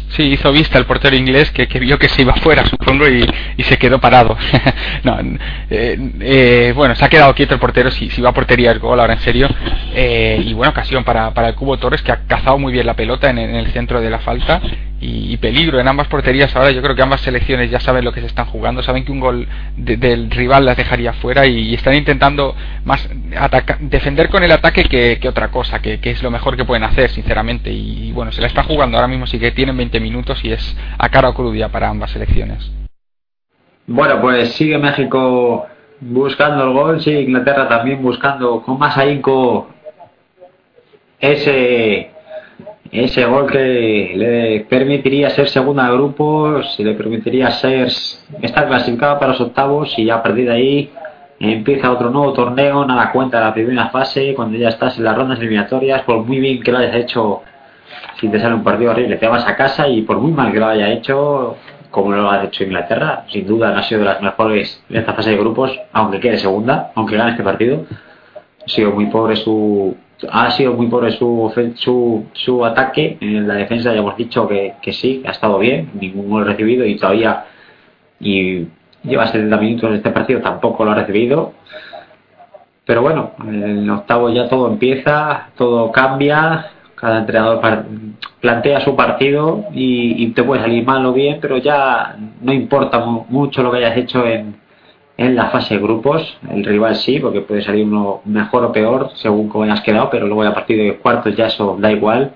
Sí, hizo vista el portero inglés que, que vio que se iba fuera, supongo, y, y se quedó parado. <laughs> no, eh, eh, bueno, se ha quedado quieto el portero, si, si va a portería el gol, ahora en serio. Eh, y buena ocasión para, para el Cubo Torres, que ha cazado muy bien la pelota en, en el centro de la falta. Y, peligro en ambas porterías ahora. Yo creo que ambas selecciones ya saben lo que se están jugando, saben que un gol de- del rival las dejaría fuera y, están intentando más defender con el ataque que, que otra cosa, que, que es lo mejor que pueden hacer, sinceramente. Y, bueno, se la están jugando ahora mismo, sí que tienen 20 minutos y es a cara o crudía para ambas selecciones. Bueno, pues sigue México buscando el gol, sigue Inglaterra también buscando con más ahínco ese ese gol que le permitiría ser segunda de grupos, le permitiría ser estar clasificada para los octavos y ya a partir ahí empieza otro nuevo torneo, nada cuenta de la primera fase, cuando ya estás en las rondas eliminatorias, por muy bien que lo hayas hecho, si te sale un partido horrible, te vas a casa y por muy mal que lo haya hecho, como lo ha hecho Inglaterra, sin duda no ha sido de las mejores en esta fase de grupos, aunque quede segunda, aunque gane este partido. Ha sido muy pobre su, ha sido muy pobre su, su, su ataque. En la defensa ya hemos dicho que, que sí, ha estado bien, ningún gol recibido y todavía y lleva 70 minutos en este partido, tampoco lo ha recibido. Pero bueno, en octavo ya todo empieza, todo cambia, cada entrenador plantea su partido y, y te puede salir mal o bien, pero ya no importa mu- mucho lo que hayas hecho en, en la fase de grupos. El rival sí, porque puede salir uno mejor o peor según cómo hayas quedado, pero luego a partir de cuartos ya eso da igual.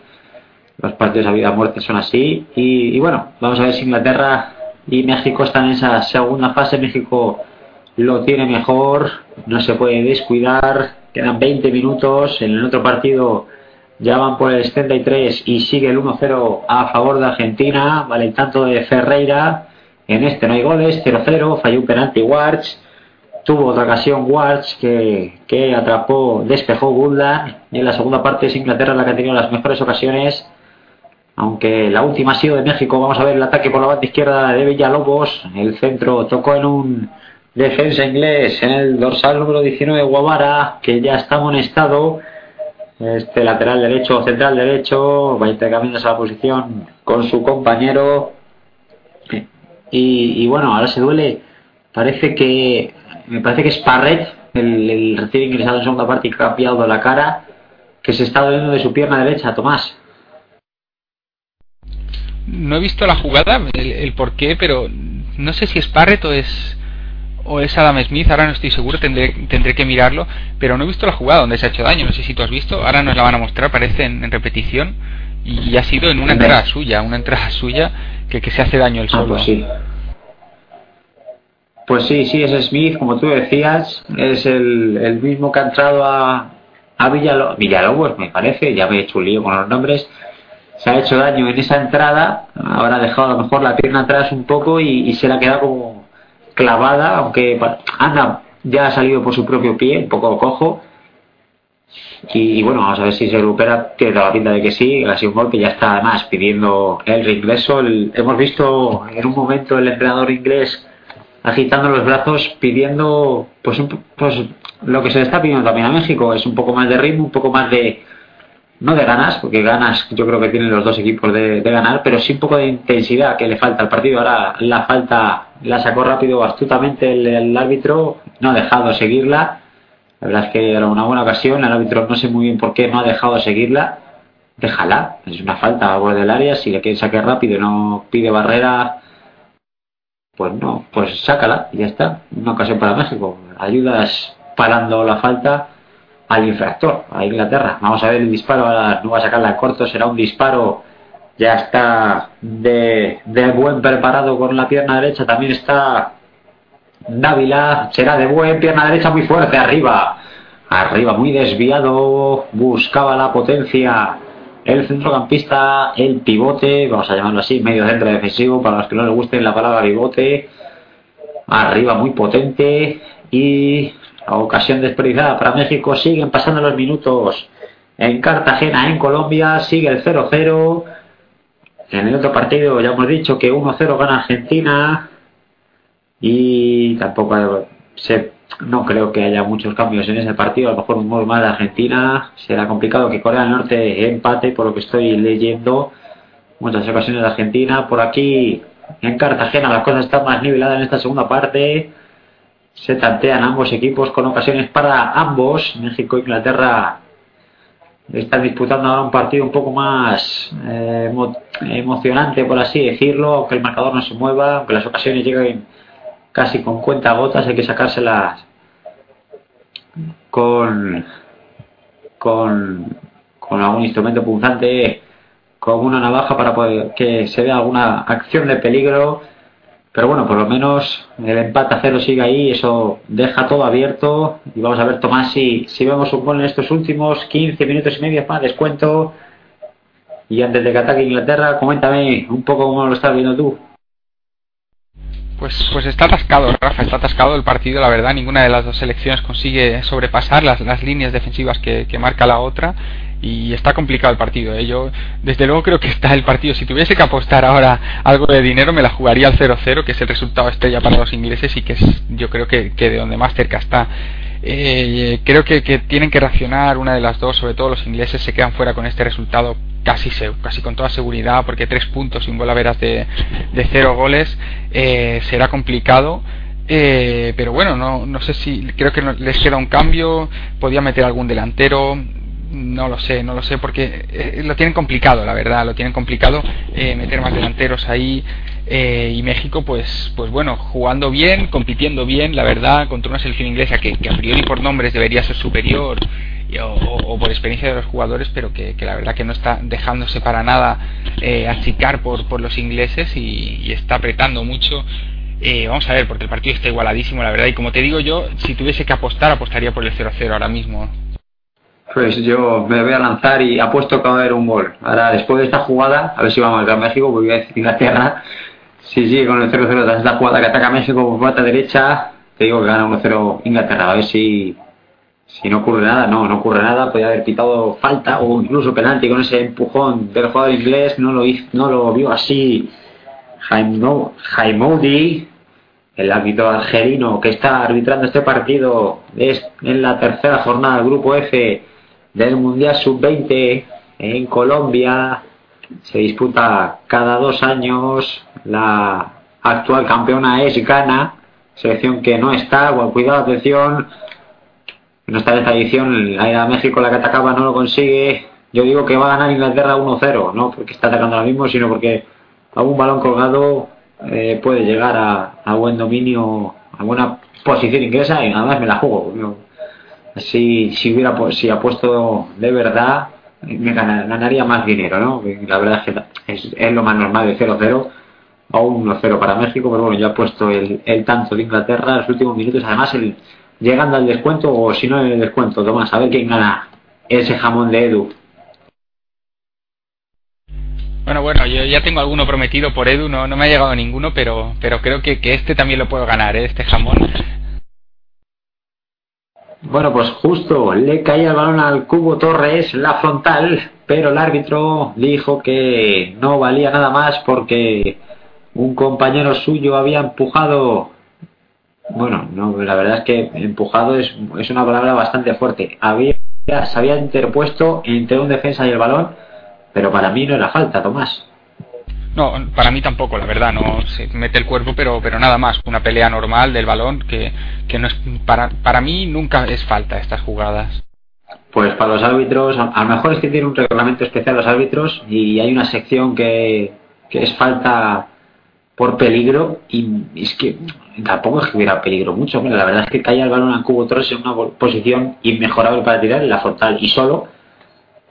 Los partidos a vida o muerte son así. Y, y bueno, vamos a ver si Inglaterra y México están en esa segunda fase. México lo tiene mejor, no se puede descuidar. Quedan 20 minutos. En el otro partido ya van por el 73 y sigue el 1-0 a favor de Argentina. Vale el tanto de Ferreira. En este no hay goles, 0-0. Falló un penalti Warch. Tuvo otra ocasión Warch que, que atrapó, despejó Guldan. Y en la segunda parte es Inglaterra la que ha tenido las mejores ocasiones. Aunque la última ha sido de México. Vamos a ver el ataque por la banda izquierda de Villalobos. El centro tocó en un defensa inglés en el dorsal número 19 Guavara, que ya está amonestado. Este lateral derecho central derecho va intercambiándose la posición con su compañero. Y, y bueno, ahora se duele. Parece que me parece que es Parret, el, el recién ingresado en segunda parte y cambiado la cara, que se está doliendo de su pierna derecha, Tomás. No he visto la jugada, el, el por qué, pero no sé si es Parrett o es o es Adam Smith, ahora no estoy seguro, tendré, tendré que mirarlo, pero no he visto la jugada donde se ha hecho daño, no sé si tú has visto, ahora nos la van a mostrar, parece en repetición, y ha sido en una entrada suya, una entrada suya que, que se hace daño el Ah, solo. pues sí. Pues sí, sí, es Smith, como tú decías, es el, el mismo que ha entrado a, a Villalo- Villalobos, me parece, ya me he hecho un lío con los nombres, se ha hecho daño en esa entrada, ahora ha dejado a lo mejor la pierna atrás un poco y, y se le ha quedado como clavada, aunque anda, ya ha salido por su propio pie, un poco cojo, y, bueno, vamos a ver si se recupera, tiene toda la pinta de que sí, ha sido un golpe, ya está además pidiendo el reingreso, el- hemos visto en un momento el entrenador inglés agitando los brazos pidiendo pues, un, pues lo que se le está pidiendo también a México. Es un poco más de ritmo un poco más de no de ganas porque ganas yo creo que tienen los dos equipos de, de ganar pero sí un poco de intensidad que le falta al partido. Ahora la falta la sacó rápido astutamente el árbitro no ha dejado seguirla la verdad es que era una buena ocasión el árbitro no sé muy bien por qué no ha dejado seguirla déjala es una falta a borde del área si le quieren sacar rápido no pide barrera pues no, pues sácala y ya está. Una ocasión para México. Ayudas parando la falta al infractor, a Inglaterra. Vamos a ver el disparo, no va a sacarla en corto, será un disparo. Ya está de, de buen preparado con la pierna derecha. También está Dávila, será de buen pierna derecha muy fuerte arriba. Arriba, muy desviado. Buscaba la potencia el centrocampista, el pivote, vamos a llamarlo así, medio centro defensivo, para los que no les guste la palabra pivote, arriba muy potente y a ocasión desperdiciada para México, siguen pasando los minutos en Cartagena, en Colombia, sigue el 0-0, en el otro partido ya hemos dicho que 1-0 gana Argentina y tampoco se no creo que haya muchos cambios en ese partido. A lo mejor un gol más de Argentina. Será complicado que Corea del Norte empate, por lo que estoy leyendo. Muchas ocasiones de Argentina. Por aquí, en Cartagena, las cosas están más niveladas en esta segunda parte. Se tantean ambos equipos con ocasiones para ambos. México e Inglaterra están disputando ahora un partido un poco más eh, emo- emocionante, por así decirlo. Aunque el marcador no se mueva, aunque las ocasiones lleguen casi con cuenta gotas, hay que sacárselas con, con, algún instrumento punzante, con una navaja para poder que se vea alguna acción de peligro. Pero bueno, por lo menos el empate a cero sigue ahí, eso deja todo abierto. Y vamos a ver, Tomás, si, si vemos un gol en estos últimos 15 minutos y medio más descuento. Y antes de que ataque Inglaterra, coméntame un poco cómo lo estás viendo tú. Pues, pues está atascado, Rafa, está atascado el partido, la verdad. Ninguna de las dos selecciones consigue sobrepasar las, las líneas defensivas que, que marca la otra. Y está complicado el partido. ¿eh? Yo, desde luego, creo que está el partido. Si tuviese que apostar ahora algo de dinero, me la jugaría al 0-0, que es el resultado estrella para los ingleses y que es, yo creo que, que de donde más cerca está Eh, creo que, que, tienen que reaccionar una de las dos, sobre todo los ingleses se quedan fuera con este resultado casi casi con toda seguridad, porque tres puntos a veras de, de cero goles eh, será complicado. Eh, pero bueno, no, no sé si creo que les queda un cambio, podía meter algún delantero, no lo sé, no lo sé, porque eh, lo tienen complicado, la verdad, lo tienen complicado eh, meter más delanteros ahí. Eh, y México, pues, pues bueno, jugando bien, compitiendo bien, la verdad, contra una selección inglesa que, que a priori por nombres debería ser superior o, por experiencia de los jugadores, pero que, la verdad que no está dejándose para nada achicar por, por los ingleses y, está apretando mucho. vamos a ver, porque el partido está igualadísimo, la verdad, y como te digo yo, si tuviese que apostar, apostaría por el 0-0 ahora mismo. Pues yo me voy a lanzar y apuesto que va a haber un gol. Ahora, después de esta jugada, a ver si va a marcar México, porque voy a decir Inglaterra. Si sigue con el 0-0 tras esta jugada que ataca México por pata derecha, te digo que gana 1-0 Inglaterra. A ver si, si no ocurre nada. No, no ocurre nada. Podría haber pitado falta o incluso penalti con ese empujón del jugador inglés. No lo, hizo, no lo vio así Jaimoudi, el árbitro argelino que está arbitrando este partido. Es en la tercera jornada del grupo F del Mundial Sub-20 en Colombia. Se disputa cada dos años. La actual campeona es Ghana, selección que no está. cuidado, atención. No está en esta edición. La México, la que atacaba, no lo consigue. Yo digo que va a ganar Inglaterra 1-0, no porque está atacando ahora mismo, sino porque a un balón colgado eh, puede llegar a, buen dominio, a buena posición inglesa y nada más me la juego si, si hubiera si apuesto de verdad me ganaría más dinero, ¿no? La verdad es que es, lo más normal de 0-0 a 1-0 para México, pero bueno, ya he puesto el, el, tanto de Inglaterra en los últimos minutos, además el, llegando al descuento o si no en el descuento, Tomás, a ver quién gana ese jamón de Edu. Bueno, bueno, yo ya tengo alguno prometido por Edu, no, no me ha llegado ninguno, pero, pero creo que, que este también lo puedo ganar, ¿eh? este jamón. Bueno, pues justo le caía el balón al Cubo Torres, la frontal, pero el árbitro dijo que no valía nada más porque un compañero suyo había empujado. Bueno, no, la verdad es que empujado es, es una palabra bastante fuerte. Había, se había interpuesto entre un defensa y el balón, pero para mí no era falta, Tomás. No, para mí tampoco, la verdad, no se mete el cuerpo, pero pero nada más, una pelea normal del balón que, que no es para para mí nunca es falta estas jugadas. Pues para los árbitros, a, lo mejor es que tiene un reglamento especial los árbitros y hay una sección que, que es falta por peligro y es que tampoco es que hubiera peligro mucho. la verdad es que cae el balón a Cubo Torres en una posición inmejorable para tirar en la frontal y solo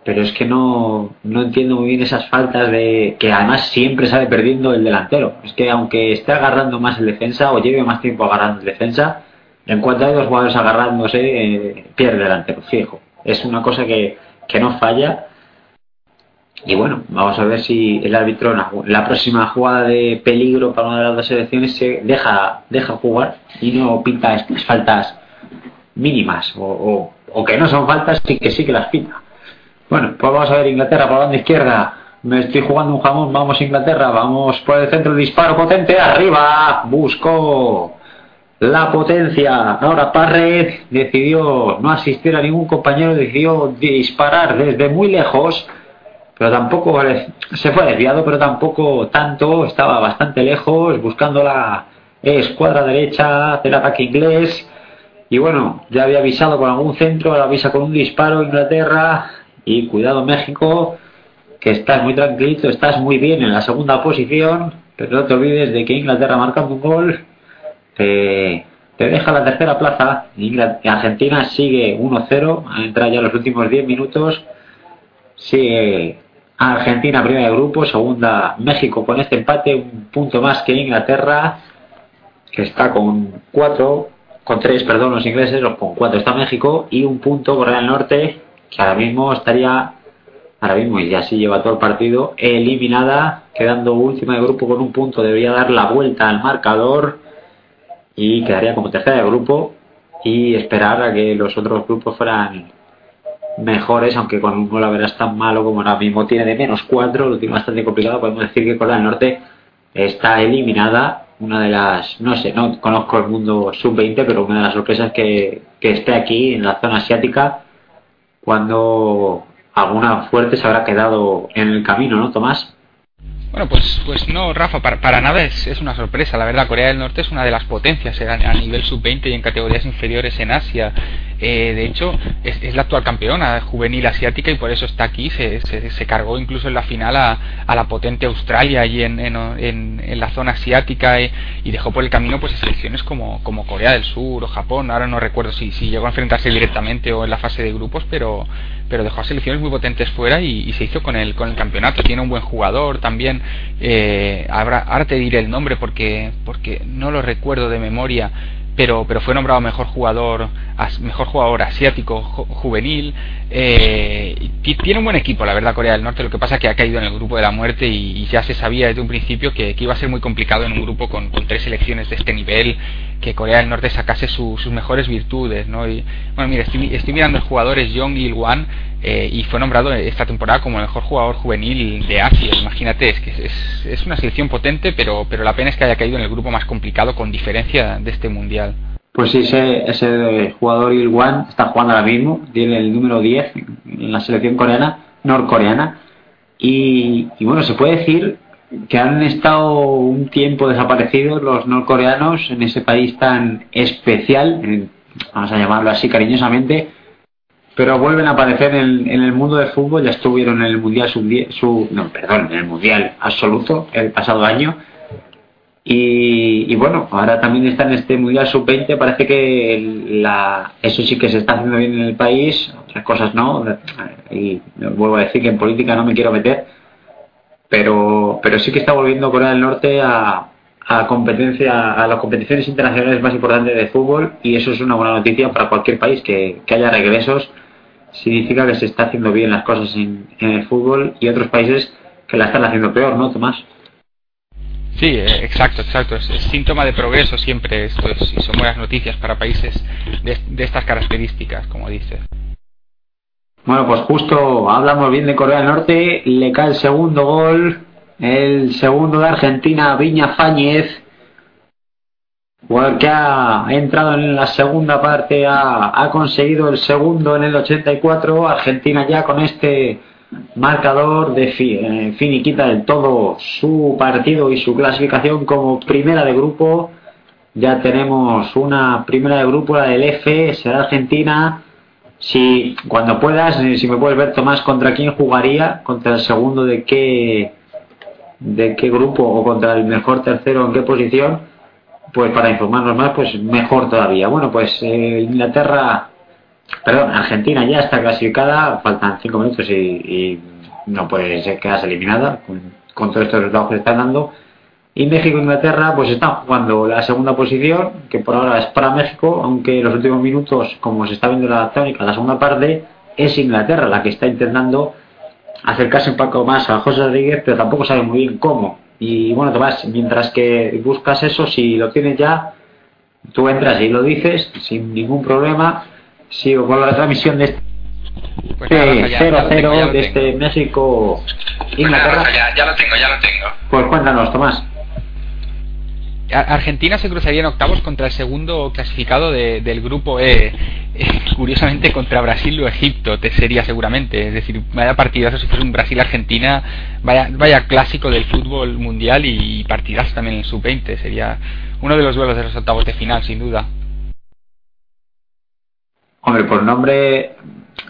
pero es que no, no entiendo muy bien esas faltas de que además siempre sale perdiendo el delantero. Es que aunque esté agarrando más el defensa o lleve más tiempo agarrando el defensa, en cuanto hay dos jugadores agarrándose, eh, pierde el delantero, fijo. Es una cosa que, que no falla. Y bueno, vamos a ver si el árbitro en la próxima jugada de peligro para una de las dos selecciones se deja, deja jugar y no pinta estas faltas mínimas o, o, que no son faltas y que sí que las pinta. Bueno, pues vamos a ver Inglaterra por la banda izquierda. Me estoy jugando un jamón, vamos Inglaterra, vamos por el centro, disparo potente, arriba, busco la potencia. Ahora Parret decidió no asistir a ningún compañero, decidió disparar desde muy lejos, pero tampoco se fue desviado, pero tampoco tanto, estaba bastante lejos, buscando la escuadra derecha del ataque inglés. Y bueno, ya había avisado con algún centro, ahora avisa con un disparo Inglaterra, y cuidado México, que estás muy tranquilito, estás muy bien en la segunda posición, pero no te olvides de que Inglaterra marcando un gol te, te deja la tercera plaza. Argentina sigue 1-0, ha entrado ya los últimos 10 minutos. Sigue Argentina primera de grupo, segunda México con este empate, un punto más que Inglaterra, que está con 4, con 3, perdón, los ingleses, con 4 está México y un punto Corea del Norte que ahora mismo estaría, ahora mismo, y así lleva todo el partido, eliminada, quedando última de grupo con un punto, debería dar la vuelta al marcador y quedaría como tercera de grupo y esperar a que los otros grupos fueran mejores, aunque con un gol a tan malo como ahora mismo tiene de menos cuatro, lo tiene bastante complicado, podemos decir que Corea del Norte está eliminada una de las, no sé, no conozco el mundo sub-20, pero una de las sorpresas que, que esté aquí en la zona asiática cuando alguna fuerte se habrá quedado en el camino, ¿no, Tomás? Bueno, pues, pues no, Rafa, para, para nada es, es, una sorpresa. La verdad, Corea del Norte es una de las potencias a, nivel sub-20 y en categorías inferiores en Asia. Eh, de hecho, es, la actual campeona juvenil asiática y por eso está aquí. Se, se, se cargó incluso en la final a, a la potente Australia allí en, en, en, la zona asiática y dejó por el camino pues selecciones como, como Corea del Sur o Japón. Ahora no recuerdo si, si llegó a enfrentarse directamente o en la fase de grupos, pero, pero dejó selecciones muy potentes fuera y, se hizo con el, con el campeonato. Tiene un buen jugador también eh, ahora, ahora te diré el nombre porque, porque no lo recuerdo de memoria, pero, pero fue nombrado mejor jugador, mejor jugador asiático juvenil. Eh, tiene un buen equipo, la verdad, Corea del Norte. Lo que pasa es que ha caído en el grupo de la muerte y, ya se sabía desde un principio que, que, iba a ser muy complicado en un grupo con, tres selecciones de este nivel, que Corea del Norte sacase su, sus mejores virtudes. ¿no? Y, bueno, mira, estoy, estoy mirando el jugador es Jong Il-wan eh, y fue nombrado esta temporada como el mejor jugador juvenil de Asia. Imagínate, es que es, es una selección potente, pero, pero la pena es que haya caído en el grupo más complicado con diferencia de este mundial. Pues sí, ese, ese jugador Il-wan está jugando ahora mismo, tiene el número 10 en la selección coreana, norcoreana. Y, y bueno, se puede decir que han estado un tiempo desaparecidos los norcoreanos en ese país tan especial, vamos a llamarlo así cariñosamente, pero vuelven a aparecer en, en el mundo del fútbol, ya estuvieron en el Mundial sub, no, perdón, en el Mundial absoluto el pasado año y, y, bueno, ahora también está en este Mundial Sub-20, parece que la, eso sí que se está haciendo bien en el país, otras cosas no, y vuelvo a decir que en política no me quiero meter, pero, pero sí que está volviendo Corea del Norte a, a competencia, a las competiciones internacionales más importantes de fútbol y eso es una buena noticia para cualquier país que, que haya regresos, significa que se está haciendo bien las cosas en, en el fútbol y otros países que la están haciendo peor, ¿no, Tomás? Sí, eh, exacto, exacto. Es, síntoma de progreso siempre esto es, y son buenas noticias para países de, estas características, como dices. Bueno, pues justo hablamos bien de Corea del Norte, le cae el segundo gol, el segundo de Argentina, Viña Fáñez, jugador que ha entrado en la segunda parte, ha conseguido el segundo en el 84, Argentina ya con este marcador de eh, finiquita del todo su partido y su clasificación como primera de grupo. Ya tenemos una primera de grupo, la del F, será Argentina. Si cuando puedas, eh, si me puedes ver Tomás, ¿contra quién jugaría? ¿Contra el segundo de qué de qué grupo o contra el mejor tercero en qué posición? Pues para informarnos más, pues mejor todavía. Bueno, pues eh, Inglaterra Perdón, Argentina ya está clasificada, faltan 5 minutos y, no puede quedarse eliminada con, todos estos resultados que están dando. Y México e Inglaterra pues están jugando la segunda posición, que por ahora es para México, aunque en los últimos minutos, como se está viendo la tónica, la segunda parte, es Inglaterra la que está intentando acercarse un poco más a José Rodríguez, pero tampoco sabe muy bien cómo. Y bueno, Tomás, mientras que buscas eso, si lo tienes ya, tú entras y lo dices sin ningún problema sigo con la transmisión de este 0-0 de este México Inglaterra. Pues ya, ya, lo tengo, ya lo tengo. Pues cuéntanos, Tomás. Argentina se cruzaría en octavos contra el segundo clasificado de, del grupo E. Eh, <laughs> curiosamente contra Brasil o Egipto te sería seguramente. Es decir, vaya partidazo si fuese un Brasil-Argentina, vaya, vaya clásico del fútbol mundial y partidazo también en el sub-20. Sería uno de los duelos de los octavos de final, sin duda. Hombre, por nombre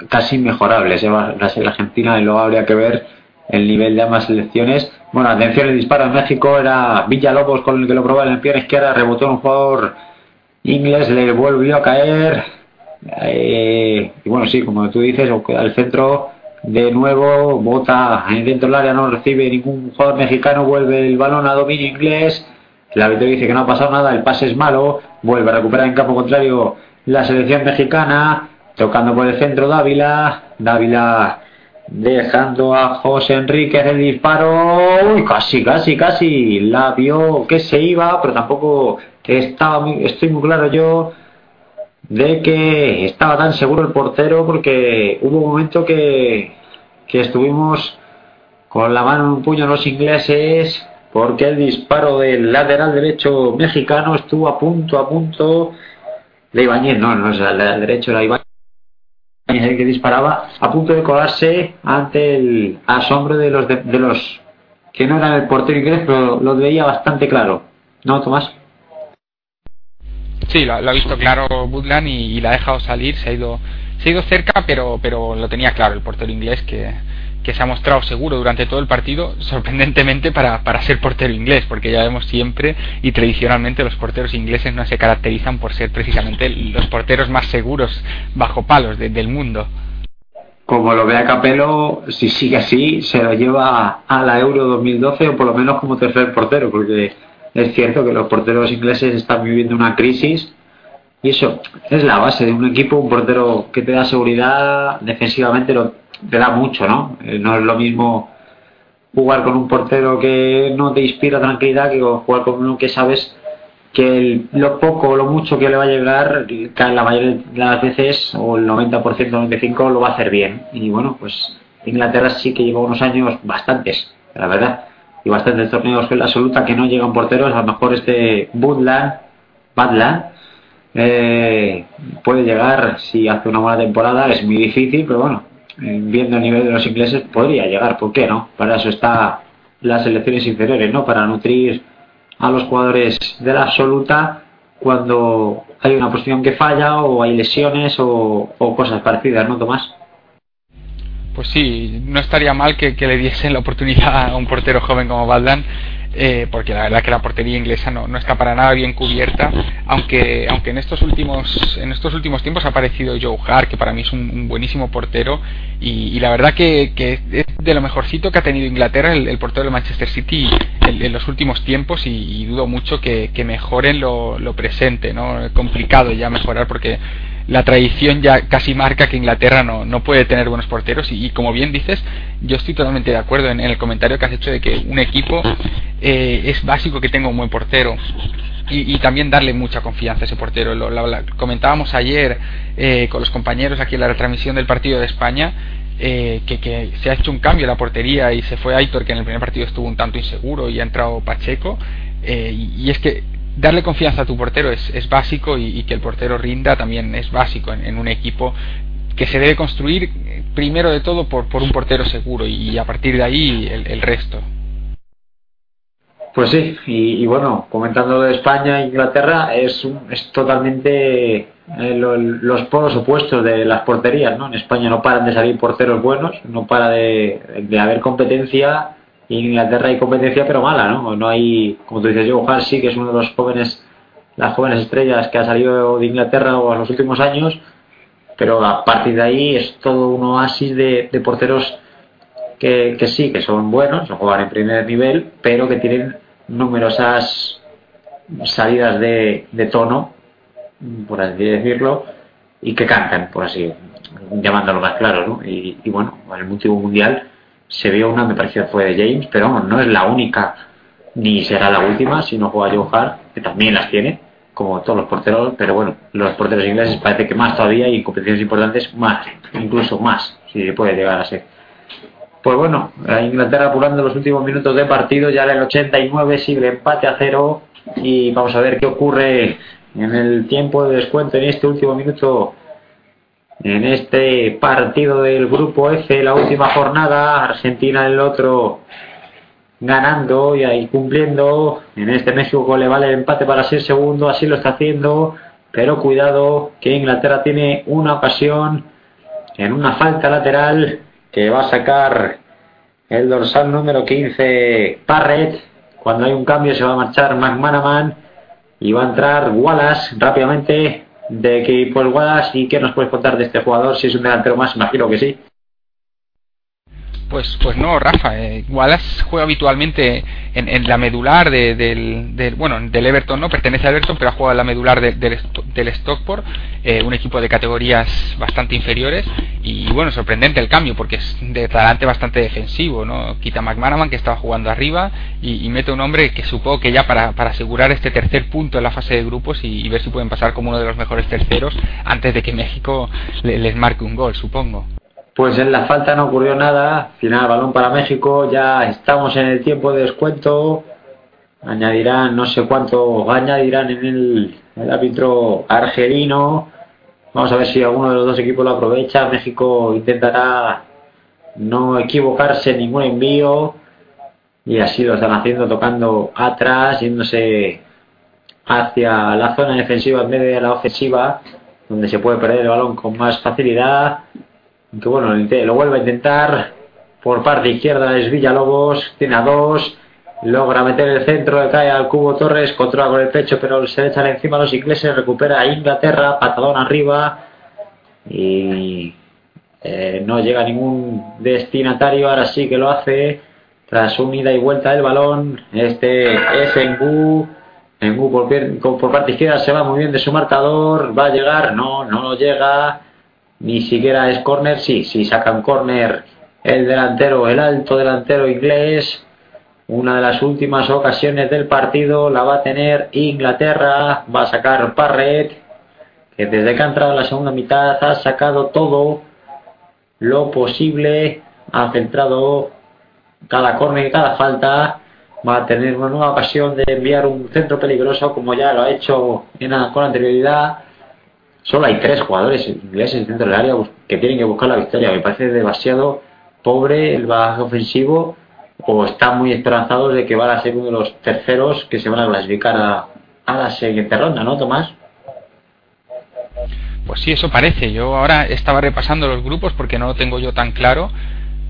casi inmejorable ese Brasil Argentina y luego habría que ver el nivel de ambas selecciones. Bueno, atención, el disparo en México era Villalobos con el que lo probaba en la pierna izquierda, rebotó un jugador inglés, le volvió a caer. Eh, y bueno, sí, como tú dices, al centro de nuevo, bota dentro del área, no recibe ningún jugador mexicano, vuelve el balón a dominio inglés. El árbitro dice que no ha pasado nada, el pase es malo, vuelve a recuperar en campo contrario la selección mexicana, tocando por el centro Dávila, Dávila dejando a José Enríquez el disparo, Uy, casi, casi, casi, la vio que se iba, pero tampoco estaba muy, estoy muy claro yo de que estaba tan seguro el portero porque hubo un momento que, que estuvimos con la mano en un puño los ingleses porque el disparo del lateral derecho mexicano estuvo a punto, a punto de Ibañez, no, no es el lateral derecho, era Ibañez el que disparaba, a punto de colarse ante el asombro de los, de, de los que no eran el portero inglés, pero lo veía bastante claro. ¿No, Tomás? Sí, lo, lo ha visto claro Woodland y, y, la ha dejado salir, se ha ido, se ha ido cerca, pero, pero lo tenía claro el portero inglés que, que se ha mostrado seguro durante todo el partido, sorprendentemente para, para ser portero inglés, porque ya vemos siempre y tradicionalmente los porteros ingleses no se caracterizan por ser precisamente los porteros más seguros bajo palos de, del mundo. Como lo vea Capello, si sigue así, se lo lleva a la Euro 2012 o por lo menos como tercer portero, porque es cierto que los porteros ingleses están viviendo una crisis y eso es la base de un equipo, un portero que te da seguridad defensivamente lo, te da mucho, ¿no? Eh, no es lo mismo jugar con un portero que no te inspira tranquilidad que jugar con uno que sabes que lo poco o lo mucho que le va a llegar, la mayoría de las veces, o el 90%, 95% lo va a hacer bien. Y bueno, pues Inglaterra sí que lleva unos años bastantes, la verdad, y bastantes torneos en la absoluta que no llegan porteros. A lo mejor este Budland, Badland, eh, puede llegar si hace una buena temporada, es muy difícil, pero bueno, viendo el nivel de los ingleses, podría llegar, ¿por qué no? Para eso está las selecciones inferiores, ¿no? Para nutrir a los jugadores de la absoluta cuando hay una posición que falla o hay lesiones o, cosas parecidas, ¿no, Tomás? Pues sí, no estaría mal que, le diesen la oportunidad a un portero joven como Baldan eh, porque la verdad que la portería inglesa no, no, está para nada bien cubierta, aunque, aunque en, estos últimos, en estos últimos tiempos ha aparecido Joe Hart, que para mí es un, buenísimo portero, y, la verdad que, que, es de lo mejorcito que ha tenido Inglaterra el, portero de Manchester City en, los últimos tiempos, y, dudo mucho que, que mejoren lo, lo, presente, ¿no? Es complicado ya mejorar porque la tradición ya casi marca que Inglaterra no, no puede tener buenos porteros y, como bien dices, yo estoy totalmente de acuerdo en, el comentario que has hecho de que un equipo eh, es básico que tenga un buen portero y, también darle mucha confianza a ese portero. Lo, comentábamos ayer eh, con los compañeros aquí en la retransmisión del partido de España. Eh, que, se ha hecho un cambio en la portería y se fue Aitor que en el primer partido estuvo un tanto inseguro y ha entrado Pacheco eh, y es que darle confianza a tu portero es, es básico y, que el portero rinda también es básico en, un equipo que se debe construir primero de todo por, por un portero seguro y, a partir de ahí el, el resto. Pues sí, y, bueno, comentando de España e Inglaterra, es, es totalmente eh, lo, los polos opuestos de las porterías, ¿no? En España no paran de salir porteros buenos, no para de, de haber competencia en Inglaterra hay competencia pero mala, ¿no? No hay, como tú dices, Joe Hart sí que es uno de los jóvenes, las jóvenes estrellas que ha salido de Inglaterra en los últimos años, pero a partir de ahí es todo un oasis de, porteros que, sí, que son buenos, no juegan en primer nivel, pero que tienen numerosas salidas de, de tono, por así decirlo, y que cantan, por así, llamándolo más claro, ¿no? Y, y bueno, en el último mundial se vio una, me pareció fue de James, pero vamos, no es la única ni será la última si no juega Joe Hart, que también las tiene, como todos los porteros, pero bueno, los porteros ingleses parece que más todavía y en competiciones importantes más, incluso más, si puede llegar a ser. Pues bueno, Inglaterra apurando los últimos minutos de partido, ya en el 89 sigue empate a cero y vamos a ver qué ocurre en el tiempo de descuento en este último minuto en este partido del grupo F, la última jornada, Argentina en el otro ganando y ahí cumpliendo. En este México le vale el empate para ser segundo, así lo está haciendo. Pero cuidado que Inglaterra tiene una ocasión en una falta lateral que va a sacar el dorsal número 15 Parrett. Cuando hay un cambio se va a marchar McManaman y va a entrar Wallace rápidamente de el Wallace y qué nos puedes contar de este jugador si es un delantero más imagino que sí pues pues no Rafa eh, Wallace juega habitualmente en, en la medular de, del, del, bueno del Everton no pertenece al Everton pero ha jugado en la medular de, del, del Stockport eh, un equipo de categorías bastante inferiores y bueno sorprendente el cambio porque es de talante bastante defensivo no quita McManaman que estaba jugando arriba y, y, mete un hombre que supongo que ya para, para asegurar este tercer punto en la fase de grupos y, y, ver si pueden pasar como uno de los mejores terceros antes de que México le, les marque un gol supongo pues en la falta no ocurrió nada, final balón para México, ya estamos en el tiempo de descuento, añadirán no sé cuánto añadirán en el, árbitro argelino. Vamos a ver si alguno de los dos equipos lo aprovecha. México intentará no equivocarse en ningún envío. Y así lo están haciendo tocando atrás yéndose hacia la zona defensiva en vez de la ofensiva donde se puede perder el balón con más facilidad que bueno lo vuelve a intentar por parte izquierda es Villalobos tiene a dos logra meter el centro, cae al cubo Torres, controla con el pecho, pero se echan encima a los ingleses, recupera a Inglaterra, patadón arriba y eh, no llega ningún destinatario, ahora sí que lo hace tras un ida y vuelta del balón, este es Engu, Engu por, por parte izquierda se va muy bien de su marcador, va a llegar, no, no llega, ni siquiera es corner, sí, sí sacan corner el delantero, el alto delantero inglés, una de las últimas ocasiones del partido la va a tener Inglaterra, va a sacar Parret, que desde que ha entrado en la segunda mitad ha sacado todo lo posible, ha centrado cada córner y cada falta, va a tener una nueva ocasión de enviar un centro peligroso como ya lo ha hecho con anterioridad. Solo hay tres jugadores ingleses dentro del área que tienen que buscar la victoria. Me parece demasiado pobre el baje ofensivo o están muy esperanzados de que van a ser uno de los terceros que se van a clasificar a, a la siguiente ronda, ¿no, Tomás? Pues sí, eso parece. Yo ahora estaba repasando los grupos porque no lo tengo yo tan claro,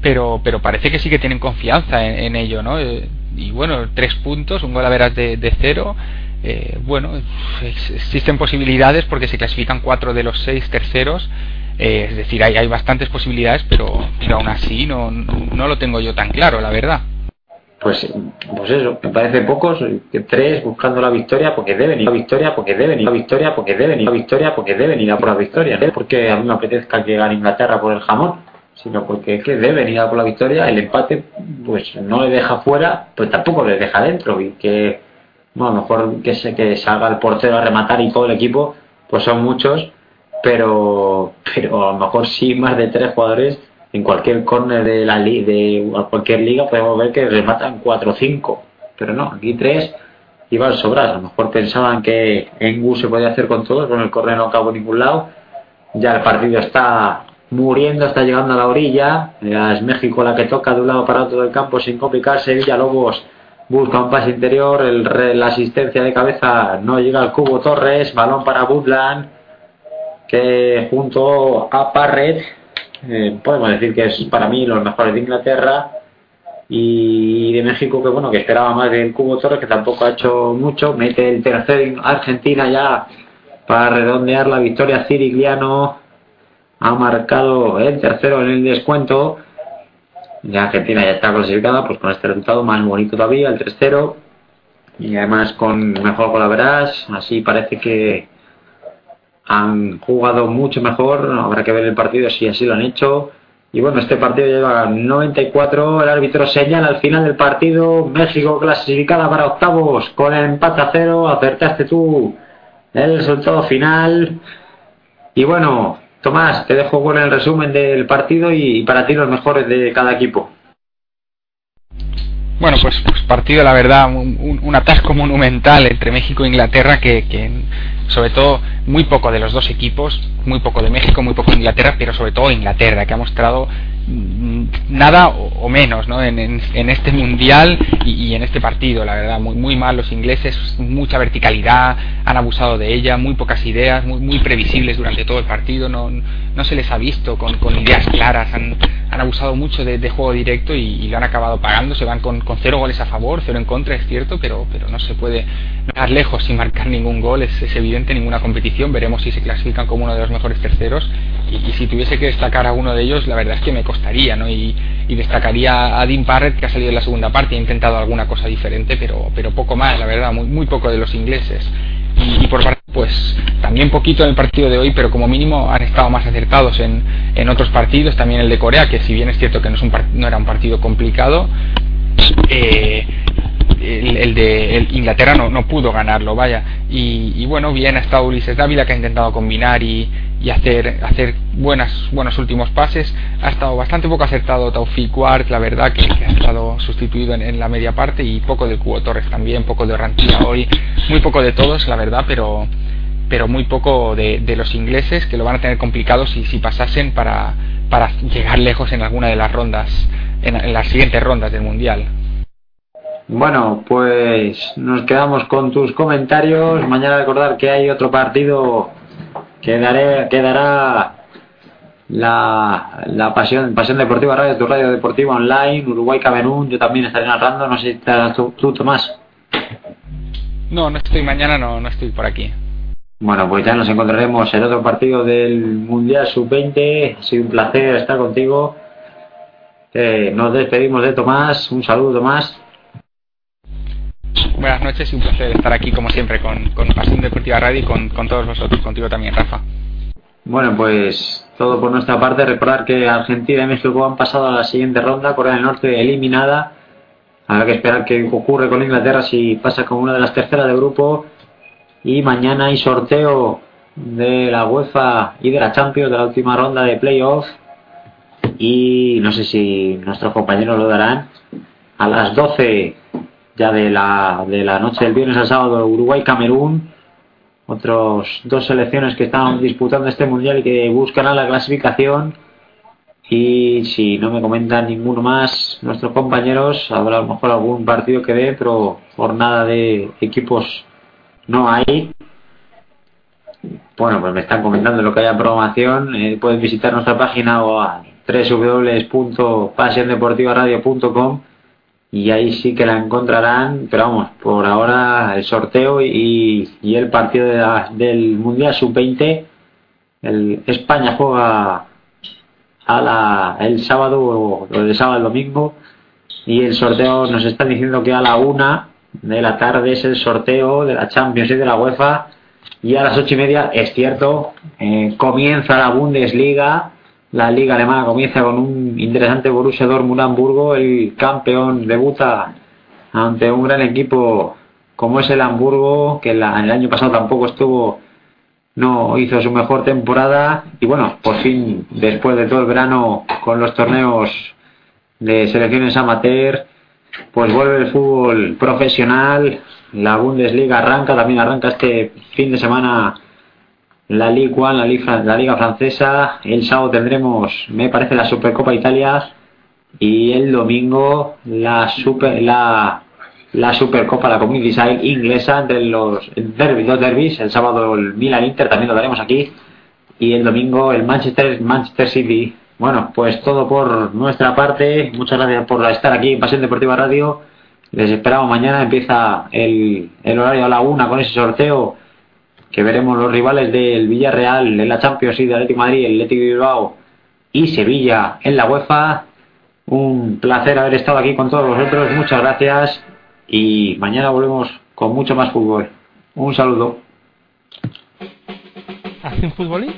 pero, pero parece que sí que tienen confianza en, ello, ¿no? Eh, y bueno, tres puntos, un gol a veras de cero. Eh, bueno, existen posibilidades porque se clasifican cuatro de los seis terceros. Eh, es decir, hay, hay bastantes posibilidades, pero, pero aún así no, no lo tengo yo tan claro, la verdad. Pues, pues eso, me parece pocos, que tres buscando la victoria porque deben ir a la victoria, porque deben ir a la victoria, porque deben ir a la victoria, porque deben ir a por la victoria, no porque a mí me apetezca llegar a Inglaterra por el jamón, sino porque es que deben ir a por la victoria, el empate pues no le deja fuera, pues tampoco le deja dentro y que bueno, a lo mejor que, se, que salga el portero a rematar y todo el equipo, pues son muchos, pero, pero a lo mejor sí más de tres jugadores en cualquier corner de la de cualquier liga podemos ver que rematan cuatro o cinco, pero no, aquí tres iban sobrar. A lo mejor pensaban que Engu se podía hacer con todo, con el corner no acabó ningún lado. Ya el partido está muriendo, está llegando a la orilla. Es México la que toca de un lado para otro del campo sin complicarse. Villalobos busca un pase interior, el, la asistencia de cabeza no llega al cubo Torres, balón para Woodland que junto a Parret eh, podemos decir que es para mí los mejores de Inglaterra y de México que bueno que esperaba más del Cubo Torres que tampoco ha hecho mucho. Mete el tercer Argentina ya para redondear la victoria. Cirigliano ha marcado el tercero en el descuento y Argentina ya está clasificada pues con este resultado más bonito todavía el tercero y además con mejor colaboras así parece que han jugado mucho mejor, habrá que ver el partido si así lo han hecho. Y bueno, este partido lleva 94, el árbitro señala al final del partido, México clasificada para octavos con el empate a cero, acertaste tú el resultado final. Y bueno, Tomás, te dejo con el resumen del partido y para ti los mejores de cada equipo. Bueno, pues, pues partido, la verdad, un, un, atasco monumental entre México e Inglaterra que, que sobre todo muy poco de los dos equipos, muy poco de México, muy poco de Inglaterra, pero sobre todo Inglaterra, que ha mostrado nada o, menos ¿no? en, en, este mundial y, en este partido, la verdad, muy, muy mal los ingleses, mucha verticalidad, han abusado de ella, muy pocas ideas, muy, muy previsibles durante todo el partido, no, no se les ha visto con, con ideas claras, han, han abusado mucho de, de juego directo y, lo han acabado pagando, se van con, con, cero goles a favor, cero en contra, es cierto, pero, pero no se puede dar lejos sin marcar ningún gol, es, es evidente ninguna competición, veremos si se clasifican como uno de los mejores terceros. Y, si tuviese que destacar a uno de ellos, la verdad es que me costaría, ¿no? Y, destacaría a Dean Parrett que ha salido en la segunda parte y ha intentado alguna cosa diferente, pero, pero poco más, la verdad, muy, muy poco de los ingleses. Y, por parte, pues también poquito en el partido de hoy, pero como mínimo han estado más acertados en, en otros partidos, también el de Corea, que si bien es cierto que no, es un no era un partido complicado, eh, el, de Inglaterra no, no pudo ganarlo, vaya. Y, bueno, bien ha estado Ulises Dávila que ha intentado combinar y, y hacer hacer buenas buenos últimos pases. Ha estado bastante poco acertado Taufik Ward la verdad que, que ha estado sustituido en, la media parte y poco de Cubo Torres también poco de Orrantía hoy. Muy poco de todos la verdad pero pero muy poco de, de los ingleses que lo van a tener complicado si, si pasasen para, para llegar lejos en alguna de las rondas en, en las siguientes rondas del mundial. Bueno, pues nos quedamos con tus comentarios. Mañana recordar que hay otro partido que daré, que dará la, la pasión, pasión Deportiva Radio, tu radio deportiva online, Uruguay Camerún. Yo también estaré narrando. No sé si estás tú, tú, Tomás. No, no estoy mañana, no, no estoy por aquí. Bueno, pues ya nos encontraremos en otro partido del Mundial Sub-20. Ha sido un placer estar contigo. Eh, nos despedimos de Tomás. Un saludo, Tomás. Buenas noches y un placer estar aquí como siempre con, con Pasión Deportiva Radio y con, todos vosotros, contigo también, Rafa. Bueno, pues todo por nuestra parte. Recordar que Argentina y México han pasado a la siguiente ronda, Corea del Norte eliminada. Habrá que esperar qué ocurre con Inglaterra si pasa como una de las terceras de grupo. Y mañana hay sorteo de la UEFA y de la Champions de la última ronda de playoff. Y no sé si nuestros compañeros lo darán. A las 12 ya de la, de la noche del viernes al sábado Uruguay-Camerún, otros dos selecciones que están disputando este mundial y que buscarán la clasificación. Y si no me comentan ninguno más nuestros compañeros, habrá a lo mejor algún partido que dé, pero jornada de equipos no hay. Bueno, pues me están comentando lo que haya programación. Eh, pueden visitar nuestra página o a www.pasiondeportivaradio.com y ahí sí que la encontrarán, pero vamos, por ahora el sorteo y, y el partido de la, del Mundial Sub-20, el España juega a la, el sábado o el sábado al domingo y el sorteo nos están diciendo que a la una de la tarde es el sorteo de la Champions y de la UEFA y a las ocho y media es cierto eh, comienza la Bundesliga la liga alemana comienza con un interesante Borussia Dortmund el campeón debuta ante un gran equipo como es el Hamburgo, que la, el año pasado tampoco estuvo, no hizo su mejor temporada. Y bueno, por fin después de todo el verano con los torneos de selecciones amateur, pues vuelve el fútbol profesional, la Bundesliga arranca, también arranca este fin de semana la Ligue 1, la Liga, la Liga Francesa. El sábado tendremos, me parece, la Supercopa Italia. Y el domingo la Super, la, la Supercopa, la Community Side inglesa entre los derbis, dos derbis. El sábado el Milan Inter también lo daremos aquí. Y el domingo el Manchester, Manchester City. Bueno, pues todo por nuestra parte. Muchas gracias por estar aquí en Pasión Deportiva Radio. Les esperamos mañana. Empieza el, el horario a la una con ese sorteo que veremos los rivales del Villarreal en la Champions y de Atlético Madrid, el Atlético de Bilbao y Sevilla en la UEFA. Un placer haber estado aquí con todos vosotros, muchas gracias y mañana volvemos con mucho más fútbol. Un saludo. ¿Hace un futbolín?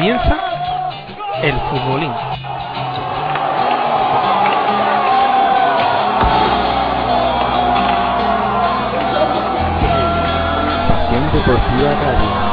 Comienza el futbolín. Pasión Deportiva Radio.